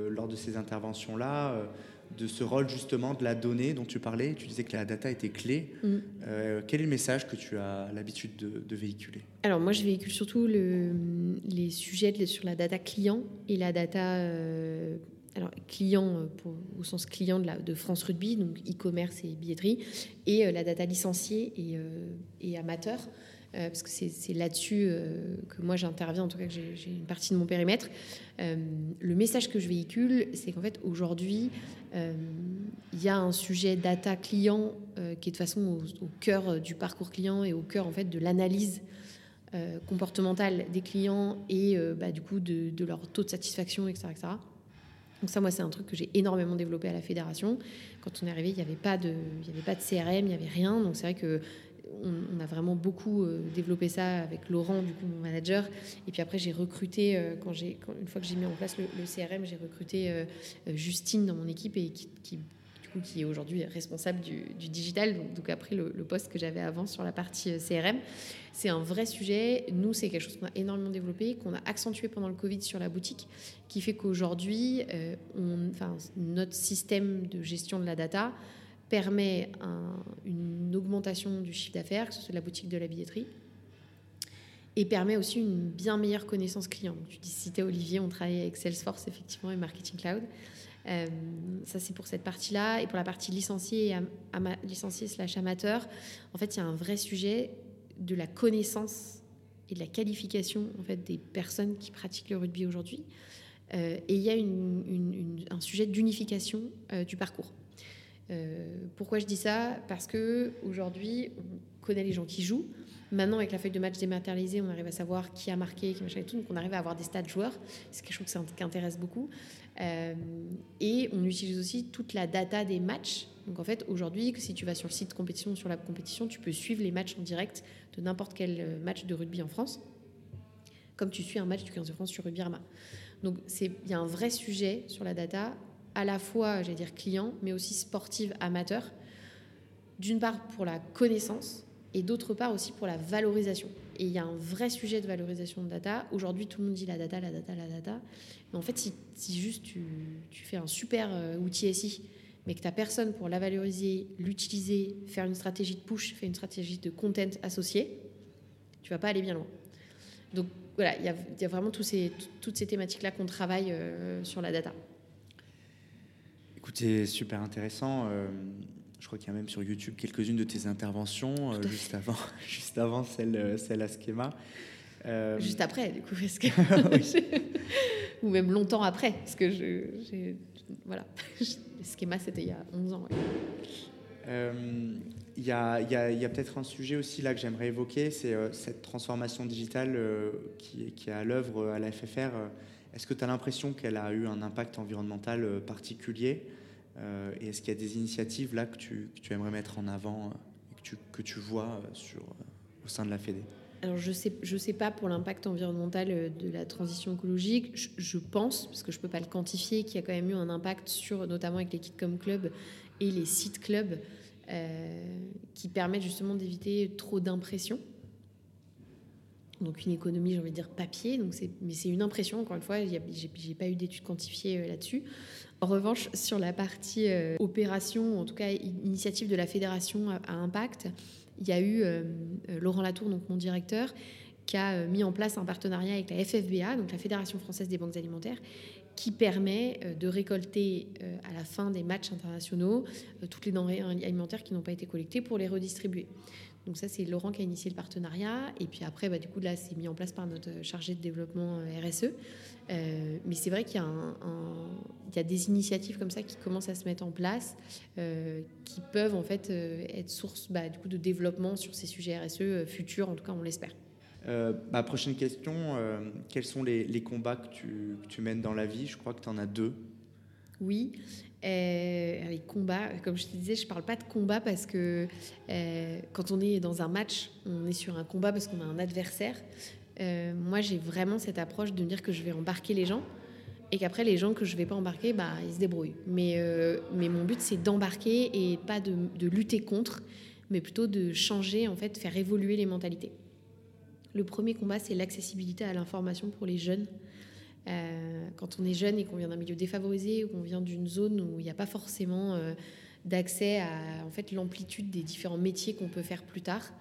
lors de ces interventions-là de ce rôle justement de la donnée dont tu parlais. Tu disais que la data était clé. Mm. Euh, quel est le message que tu as l'habitude de, véhiculer? Alors moi, je véhicule surtout le, les sujets sur la data client et la data euh, alors, client euh, pour, au sens client de, la, de France Rugby, donc e-commerce et billetterie, et la data licenciée et, et amateur. Euh, parce que c'est là-dessus euh, que moi j'interviens, en tout cas que j'ai une partie de mon périmètre. Euh, le message que je véhicule, c'est qu'en fait aujourd'hui, il y a un sujet data client qui est de façon au, cœur du parcours client et au cœur en fait de l'analyse comportementale des clients et bah, du coup de, leur taux de satisfaction, etc. etc. Donc ça, moi, c'est un truc que j'ai énormément développé à la fédération. Quand on est arrivé, il n'y avait, pas de, il y avait pas de CRM, il n'y avait rien. Donc c'est vrai que on, a vraiment beaucoup euh, développé ça avec Laurent, du coup, mon manager. Et puis après, j'ai recruté, euh, quand j'ai, une fois que j'ai mis en place le, CRM, j'ai recruté euh, Justine dans mon équipe et qui, qui est aujourd'hui responsable du, digital, donc, donc, a pris le, poste que j'avais avant sur la partie CRM. C'est un vrai sujet. Nous, c'est quelque chose qu'on a énormément développé, qu'on a accentué pendant le Covid sur la boutique, qui fait qu'aujourd'hui, notre système de gestion de la data permet une augmentation du chiffre d'affaires, que ce soit de la boutique de la billetterie, et permet aussi une bien meilleure connaissance client. Tu dis, cité Olivier, on travaille avec Salesforce effectivement et Marketing Cloud. Euh, ça, c'est pour cette partie-là. Et pour la partie licencié, et licencié slash amateur, en fait, il y a un vrai sujet de la connaissance et de la qualification en fait, des personnes qui pratiquent le rugby aujourd'hui. Euh, et il y a un sujet d'unification euh, du parcours. Euh, pourquoi je dis ça? Parce que aujourd'hui, on connaît les gens qui jouent. Maintenant, avec la feuille de match dématérialisée, on arrive à savoir qui a marqué, qui machin et tout. Donc, on arrive à avoir des stats joueurs. C'est quelque chose qui intéresse beaucoup. Euh, et on utilise aussi toute la data des matchs. Donc, en fait, aujourd'hui, si tu vas sur le site compétition, sur la compétition, tu peux suivre les matchs en direct de n'importe quel euh, match de rugby en France, comme tu suis un match du 15 de France sur Rugby Arma. Donc, il y a un vrai sujet sur la data à la fois, j'allais dire client, mais aussi sportive amateur. D'une part pour la connaissance et d'autre part aussi pour la valorisation. Et il y a un vrai sujet de valorisation de data. Aujourd'hui, tout le monde dit la data, la data, la data. Mais en fait, si, juste tu, fais un super euh, outil SI, mais que tu n'as personne pour la valoriser, l'utiliser, faire une stratégie de push, faire une stratégie de content associée, tu vas pas aller bien loin. Donc voilà, il y, a, vraiment toutes ces thématiques-là qu'on travaille euh, sur la data. C'est super intéressant. Euh, je crois qu'il y a même sur YouTube quelques-unes de tes interventions, euh, juste, avant, juste avant celle, euh, celle à Schema. Juste après, du coup, parce que ou même longtemps après, parce que je, voilà, Schema, c'était il y a 11 ans. Il y a, y a, y a peut-être un sujet aussi là que j'aimerais évoquer, c'est cette transformation digitale qui, qui, est à l'œuvre à la FFR. Est-ce que tu as l'impression qu'elle a eu un impact environnemental particulier euh, et est-ce qu'il y a des initiatives là que tu, aimerais mettre en avant euh, et que tu, que tu vois euh, au sein de la Fédé? Alors je sais, je sais pas pour l'impact environnemental euh, de la transition écologique. Je, pense, parce que je peux pas le quantifier, qu'il y a quand même eu un impact sur, notamment avec les Kitcom Club et les sites club, euh, qui permettent justement d'éviter trop d'impressions. Donc une économie, j'ai envie de dire papier. Donc mais c'est une impression. Encore une fois, j'ai pas eu d'études quantifiées euh, là-dessus. En revanche, sur la partie opération, en tout cas initiative de la fédération à impact, il y a eu euh, euh, Laurent Latour, donc mon directeur, qui a euh, mis en place un partenariat avec la FFBA, donc la Fédération française des banques alimentaires, qui permet de récolter à la fin des matchs internationaux toutes les denrées alimentaires qui n'ont pas été collectées pour les redistribuer. Donc ça, c'est Laurent qui a initié le partenariat. Et puis après, bah, du coup, là, c'est mis en place par notre chargé de développement RSE. Euh, mais c'est vrai qu'il y, y, a des initiatives comme ça qui commencent à se mettre en place, euh, qui peuvent en fait euh, être source bah, du coup, de développement sur ces sujets RSE futurs, en tout cas on l'espère. ma prochaine question, quels sont les, combats que tu, que tu, mènes dans la vie? Je crois que tu en as deux. Oui, les combats, comme je te disais, je ne parle pas de combat parce que quand on est dans un match, on est sur un combat parce qu'on a un adversaire. Euh, moi, j'ai vraiment cette approche de me dire que je vais embarquer les gens et qu'après, les gens que je ne vais pas embarquer, bah, ils se débrouillent. Mais, euh, mais mon but, c'est d'embarquer et pas de, de, lutter contre, mais plutôt de changer, en fait, faire évoluer les mentalités. Le premier combat, c'est l'accessibilité à l'information pour les jeunes. Euh, quand on est jeune et qu'on vient d'un milieu défavorisé ou qu'on vient d'une zone où il n'y a pas forcément d'accès à en fait, l'amplitude des différents métiers qu'on peut faire plus tard,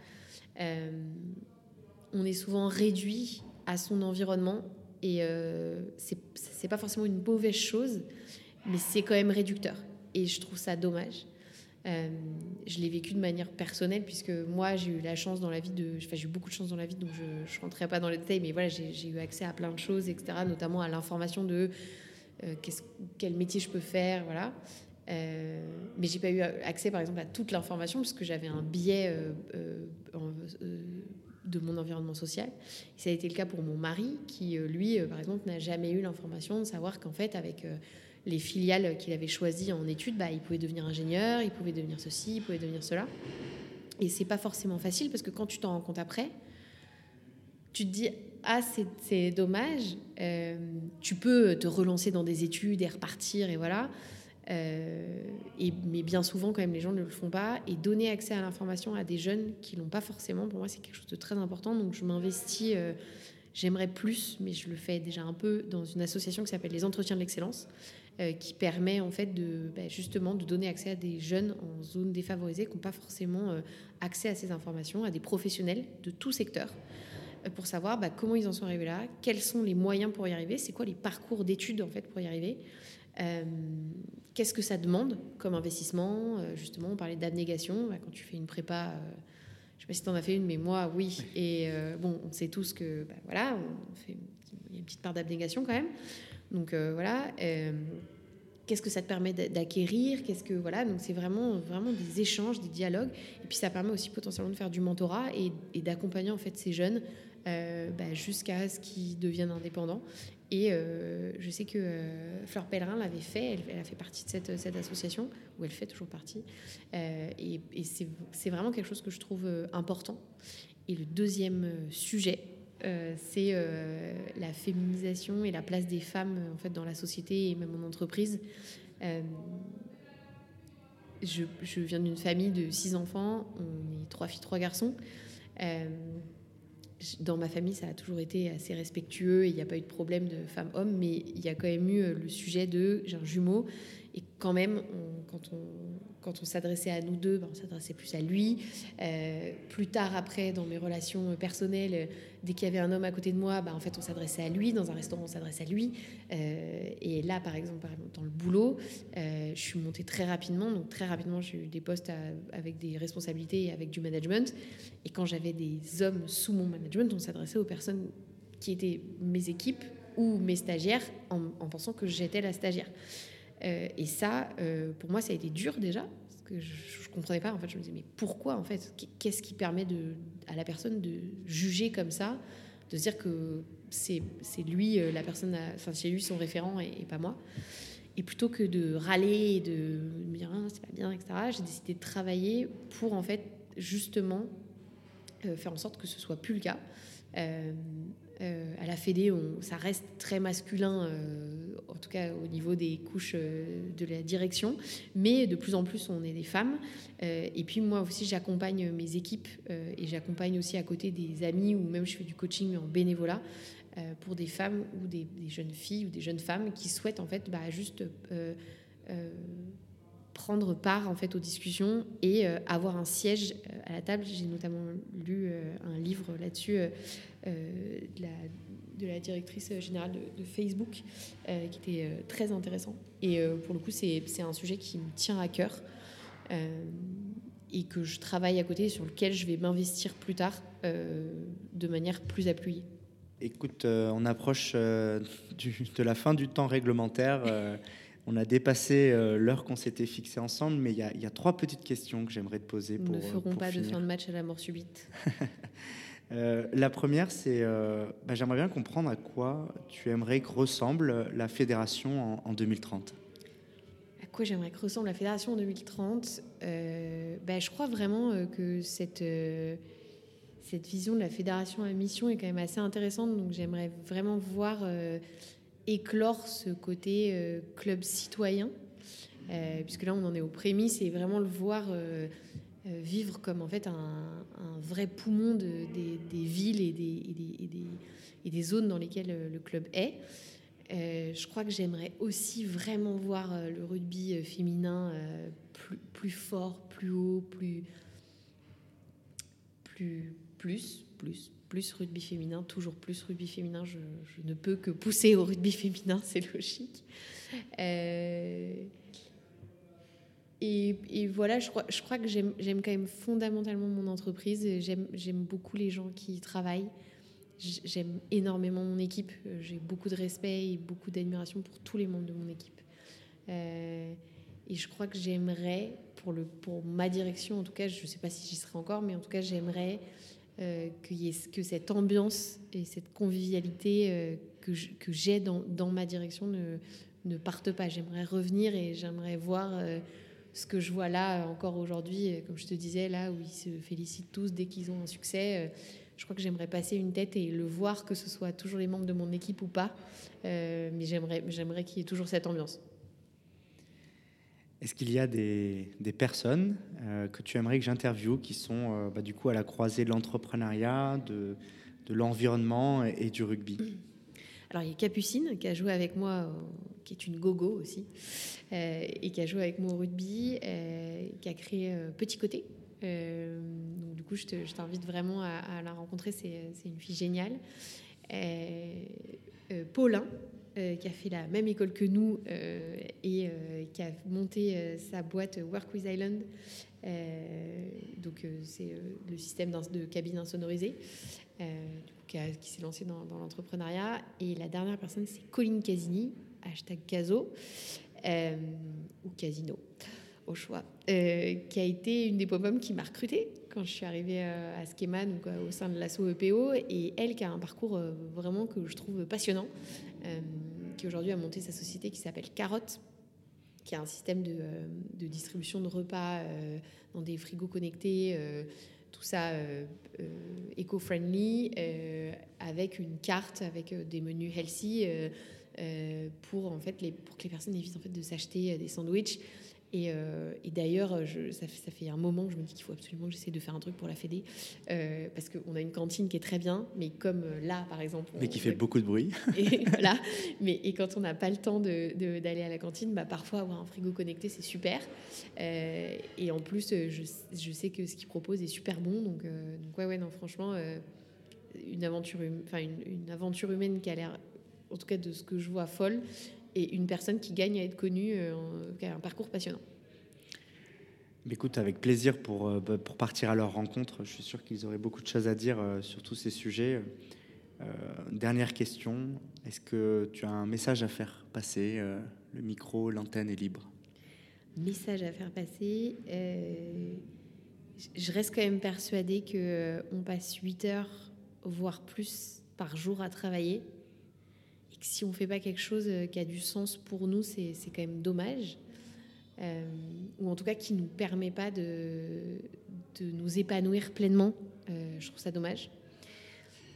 on est souvent réduit à son environnement et euh, c'est pas forcément une mauvaise chose, mais c'est quand même réducteur. Et je trouve ça dommage. Euh, je l'ai vécu de manière personnelle puisque moi j'ai eu la chance dans la vie de, enfin j'ai eu beaucoup de chance dans la vie donc je, ne rentrerai pas dans les détails mais voilà j'ai eu accès à plein de choses etc notamment à l'information de euh, quel métier je peux faire voilà euh, mais j'ai pas eu accès par exemple à toute l'information parce que j'avais un biais de mon environnement social. ça a été le cas pour mon mari, qui, euh, lui, euh, par exemple, n'a jamais eu l'information de savoir qu'en fait, avec euh, les filiales qu'il avait choisies en études, bah, il pouvait devenir ingénieur, il pouvait devenir ceci, il pouvait devenir cela. Et c'est pas forcément facile parce que quand tu t'en rends compte après, tu te dis ah c'est dommage. tu peux te relancer dans des études et repartir et voilà. Euh, et, mais bien souvent, quand même, les gens ne le font pas. Et donner accès à l'information à des jeunes qui l'ont pas forcément, pour moi, c'est quelque chose de très important. Donc, je m'investis. Euh, j'aimerais plus, mais je le fais déjà un peu dans une association qui s'appelle les Entretiens de l'excellence, euh, qui permet en fait de bah, justement de donner accès à des jeunes en zone défavorisée qui n'ont pas forcément accès à ces informations, à des professionnels de tout secteur pour savoir bah, comment ils en sont arrivés là, quels sont les moyens pour y arriver, c'est quoi les parcours d'études en fait pour y arriver, euh, qu'est-ce que ça demande comme investissement euh, Justement, on parlait d'abnégation. Bah, quand tu fais une prépa, euh, je ne sais pas si tu en as fait une, mais moi, oui. Et bon, on sait tous que, bah, voilà, on fait, il y a une petite part d'abnégation quand même. Donc voilà. Qu'est-ce que ça te permet d'acquérir Qu'est-ce que voilà Donc c'est vraiment vraiment des échanges, des dialogues, et puis ça permet aussi potentiellement de faire du mentorat et, d'accompagner en fait ces jeunes bah, jusqu'à ce qu'ils deviennent indépendants. Et euh, je sais que euh, Fleur Pellerin l'avait fait, elle, a fait partie de cette, association, où elle fait toujours partie. Euh, et, c'est vraiment quelque chose que je trouve important. Et le deuxième sujet, c'est la féminisation et la place des femmes en fait, dans la société et même en entreprise. Je, je, viens d'une famille de six enfants, on est trois filles, trois garçons dans ma famille, ça a toujours été assez respectueux et il n'y a pas eu de problème de femme-homme, mais il y a quand même eu euh, le sujet de j'ai un jumeau et quand même, quand on, s'adressait à nous deux, ben, on s'adressait plus à lui. Euh, plus tard, après, dans mes relations personnelles, euh, dès qu'il y avait un homme à côté de moi, ben, en fait, on s'adressait à lui. Dans un restaurant, on s'adressait à lui. Euh, et là, par exemple, dans le boulot, je suis montée très rapidement. Donc, très rapidement, j'ai eu des postes avec des responsabilités et avec du management. Et quand j'avais des hommes sous mon management, on s'adressait aux personnes qui étaient mes équipes ou mes stagiaires en pensant que j'étais la stagiaire. Euh, et ça, euh, pour moi, ça a été dur déjà, parce que je ne comprenais pas. En fait, je me disais, mais pourquoi, en fait Qu'est-ce qui permet à la personne de juger comme ça, de se dire que c'est lui, euh, la personne, enfin, c'est lui son référent et, pas moi et plutôt que de râler et de me dire ah, c'est pas bien, etc., j'ai décidé de travailler pour en fait justement faire en sorte que ce soit plus le cas. À la Fédé, ça reste très masculin, euh, en tout cas au niveau des couches euh, de la direction, mais de plus en plus on est des femmes. et puis moi aussi j'accompagne mes équipes et j'accompagne aussi à côté des amis ou même je fais du coaching en bénévolat pour des femmes ou des, jeunes filles ou des jeunes femmes qui souhaitent en fait bah, juste prendre part en fait aux discussions et avoir un siège à la table. J'ai notamment lu un livre là-dessus euh, de la, de, la, directrice générale de, Facebook, euh, qui était euh, très intéressant. Et pour le coup, c'est un sujet qui me tient à cœur et que je travaille à côté, sur lequel je vais m'investir plus tard de manière plus appuyée. Écoute, on approche du, de la fin du temps réglementaire. on a dépassé l'heure qu'on s'était fixée ensemble, mais il y, y, a trois petites questions que j'aimerais te poser. Pour, Nous ne ferons pas de fin de match à la mort subite. Euh, la première, c'est euh, bah, j'aimerais bien comprendre à quoi tu aimerais que ressemble la fédération en, 2030. À quoi j'aimerais que ressemble la fédération en 2030 euh, bah, Je crois vraiment que cette, cette vision de la fédération à mission est quand même assez intéressante. Donc j'aimerais vraiment voir éclore ce côté club citoyen. puisque là, on en est aux prémices et vraiment le voir euh, vivre comme en fait un, vrai poumon des, villes et des, zones dans lesquelles euh, le club est. Euh, je crois que j'aimerais aussi vraiment voir le rugby féminin plus, plus, fort, plus haut, plus, plus, plus, plus, plus rugby féminin, toujours plus rugby féminin. Je, ne peux que pousser au rugby féminin, c'est logique. Et, voilà, je crois, je crois que j'aime quand même fondamentalement mon entreprise. J'aime beaucoup les gens qui y travaillent. J'aime énormément mon équipe. J'ai beaucoup de respect et beaucoup d'admiration pour tous les membres de mon équipe. Euh, et je crois que j'aimerais, pour, pour ma direction en tout cas, je ne sais pas si j'y serai encore, mais en tout cas, j'aimerais euh, que cette ambiance et cette convivialité euh, que j'ai dans, ma direction ne, ne partent pas. J'aimerais revenir et j'aimerais voir ce que je vois là euh, encore aujourd'hui, euh, comme je te disais, là où ils se félicitent tous dès qu'ils ont un succès, euh, je crois que j'aimerais passer une tête et le voir, que ce soit toujours les membres de mon équipe ou pas, mais j'aimerais qu'il y ait toujours cette ambiance. Est-ce qu'il y a des, personnes que tu aimerais que j'interviewe qui sont bah, du coup à la croisée de l'entrepreneuriat, de, l'environnement et, du rugby? Alors il y a Capucine qui a joué avec moi, qui est une gogo aussi, euh, et qui a joué avec moi au rugby, euh, qui a créé euh, Petit Côté. du coup, je t'invite vraiment à, la rencontrer. C'est une fille géniale. Paulin, qui a fait la même école que nous et qui a monté sa boîte Work with Island. donc, c'est le système de cabine insonorisée qui, s'est lancé dans, l'entrepreneuriat. Et la dernière personne, c'est Colline Casini, hashtag Caso, euh, ou Casino, au choix, euh, qui a été une des pom qui m'a recrutée quand je suis arrivée euh, à Schema, donc au sein de l'asso EPO, et elle qui a un parcours vraiment que je trouve passionnant, qui aujourd'hui a monté sa société qui s'appelle Carotte, qui a un système de, de distribution de repas dans des frigos connectés tout ça éco-friendly, avec une carte, avec des menus healthy, euh, pour, en fait, les, pour que les personnes évitent en fait, de s'acheter euh, des sandwichs. Et, euh, et d'ailleurs, ça, ça, fait un moment que je me dis qu'il faut absolument que j'essaie de faire un truc pour la Fédé, parce qu'on a une cantine qui est très bien, mais comme là, par exemple... Mais qui fait beaucoup de bruit. Et, voilà. mais, et quand on n'a pas le temps d'aller de, à la cantine, bah, parfois avoir un frigo connecté, c'est super. et en plus, je, je, sais que ce qu'ils proposent est super bon. Donc, donc ouais, ouais, non, franchement, une, aventure, hum, enfin, une, une aventure humaine qui a l'air en tout cas de ce que je vois, folle, et une personne qui gagne à être connue, euh, qui a un parcours passionnant. Écoute, avec plaisir pour, euh, bah, pour partir à leur rencontre. Je suis sûr qu'ils auraient beaucoup de choses à dire euh, sur tous ces sujets. dernière question, est-ce que tu as un message à faire passer Le micro, l'antenne est libre? Message à faire passer. je reste quand même persuadée qu'on passe 8 heures, voire plus par jour à travailler si on ne fait pas quelque chose euh, qui a du sens pour nous, c'est quand même dommage. Euh, ou en tout cas qui ne nous permet pas de, de nous épanouir pleinement je trouve ça dommage.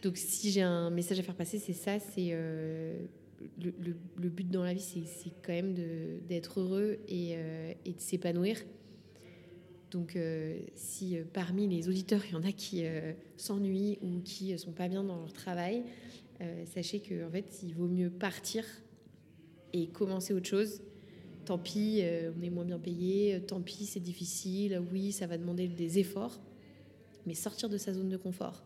Donc si j'ai un message à faire passer, c'est ça, c'est le, but dans la vie, c'est quand même d'être heureux et, et de s'épanouir. Donc, euh, si euh, parmi les auditeurs, il y en a qui euh, s'ennuient ou qui sont pas bien dans leur travail, sachez qu'en en fait, il vaut mieux partir et commencer autre chose. Tant pis, on est moins bien payé, tant pis, c'est difficile, oui, ça va demander des efforts, mais sortir de sa zone de confort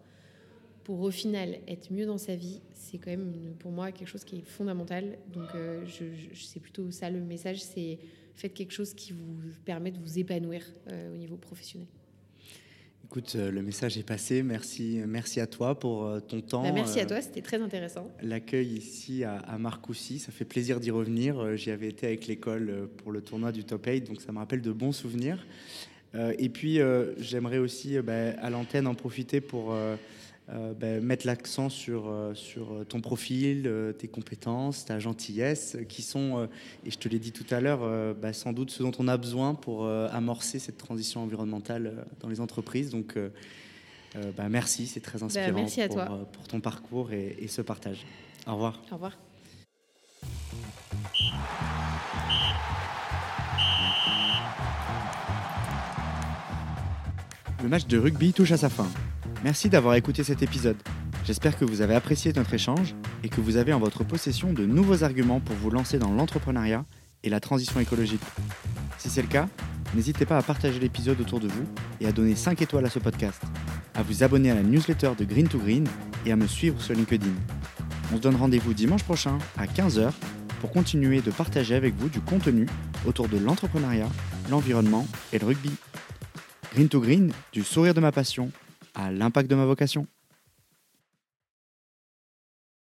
pour au final être mieux dans sa vie, c'est quand même pour moi quelque chose qui est fondamental. Donc, je, c'est plutôt ça le message, c'est faites quelque chose qui vous permet de vous épanouir euh, au niveau professionnel. Écoute, euh, le message est passé. Merci, merci à toi pour euh, ton temps. Bah, merci à toi, c'était très intéressant. L'accueil ici à, à, Marcoussis, ça fait plaisir d'y revenir. J'y avais été avec l'école pour le tournoi du Top 8, donc ça me rappelle de bons souvenirs. et puis, j'aimerais aussi bah, à l'antenne en profiter pour euh, ben, mettre l'accent sur, euh, sur ton profil, euh, tes compétences, ta gentillesse, qui sont, et je te l'ai dit tout à l'heure, ben, sans doute ce dont on a besoin pour amorcer cette transition environnementale dans les entreprises. Donc, ben, merci, c'est très inspirant merci à pour, toi. pour, ton parcours et, et ce partage. Au revoir. Au revoir. Le match de rugby touche à sa fin. Merci d'avoir écouté cet épisode. J'espère que vous avez apprécié notre échange et que vous avez en votre possession de nouveaux arguments pour vous lancer dans l'entrepreneuriat et la transition écologique. Si c'est le cas, n'hésitez pas à partager l'épisode autour de vous et à donner 5 étoiles à ce podcast, à vous abonner à la newsletter de Green to Green et à me suivre sur LinkedIn. On se donne rendez-vous dimanche prochain à 15h pour continuer de partager avec vous du contenu autour de l'entrepreneuriat, l'environnement et le rugby. Green to Green, du sourire de ma passion à l'impact de ma vocation.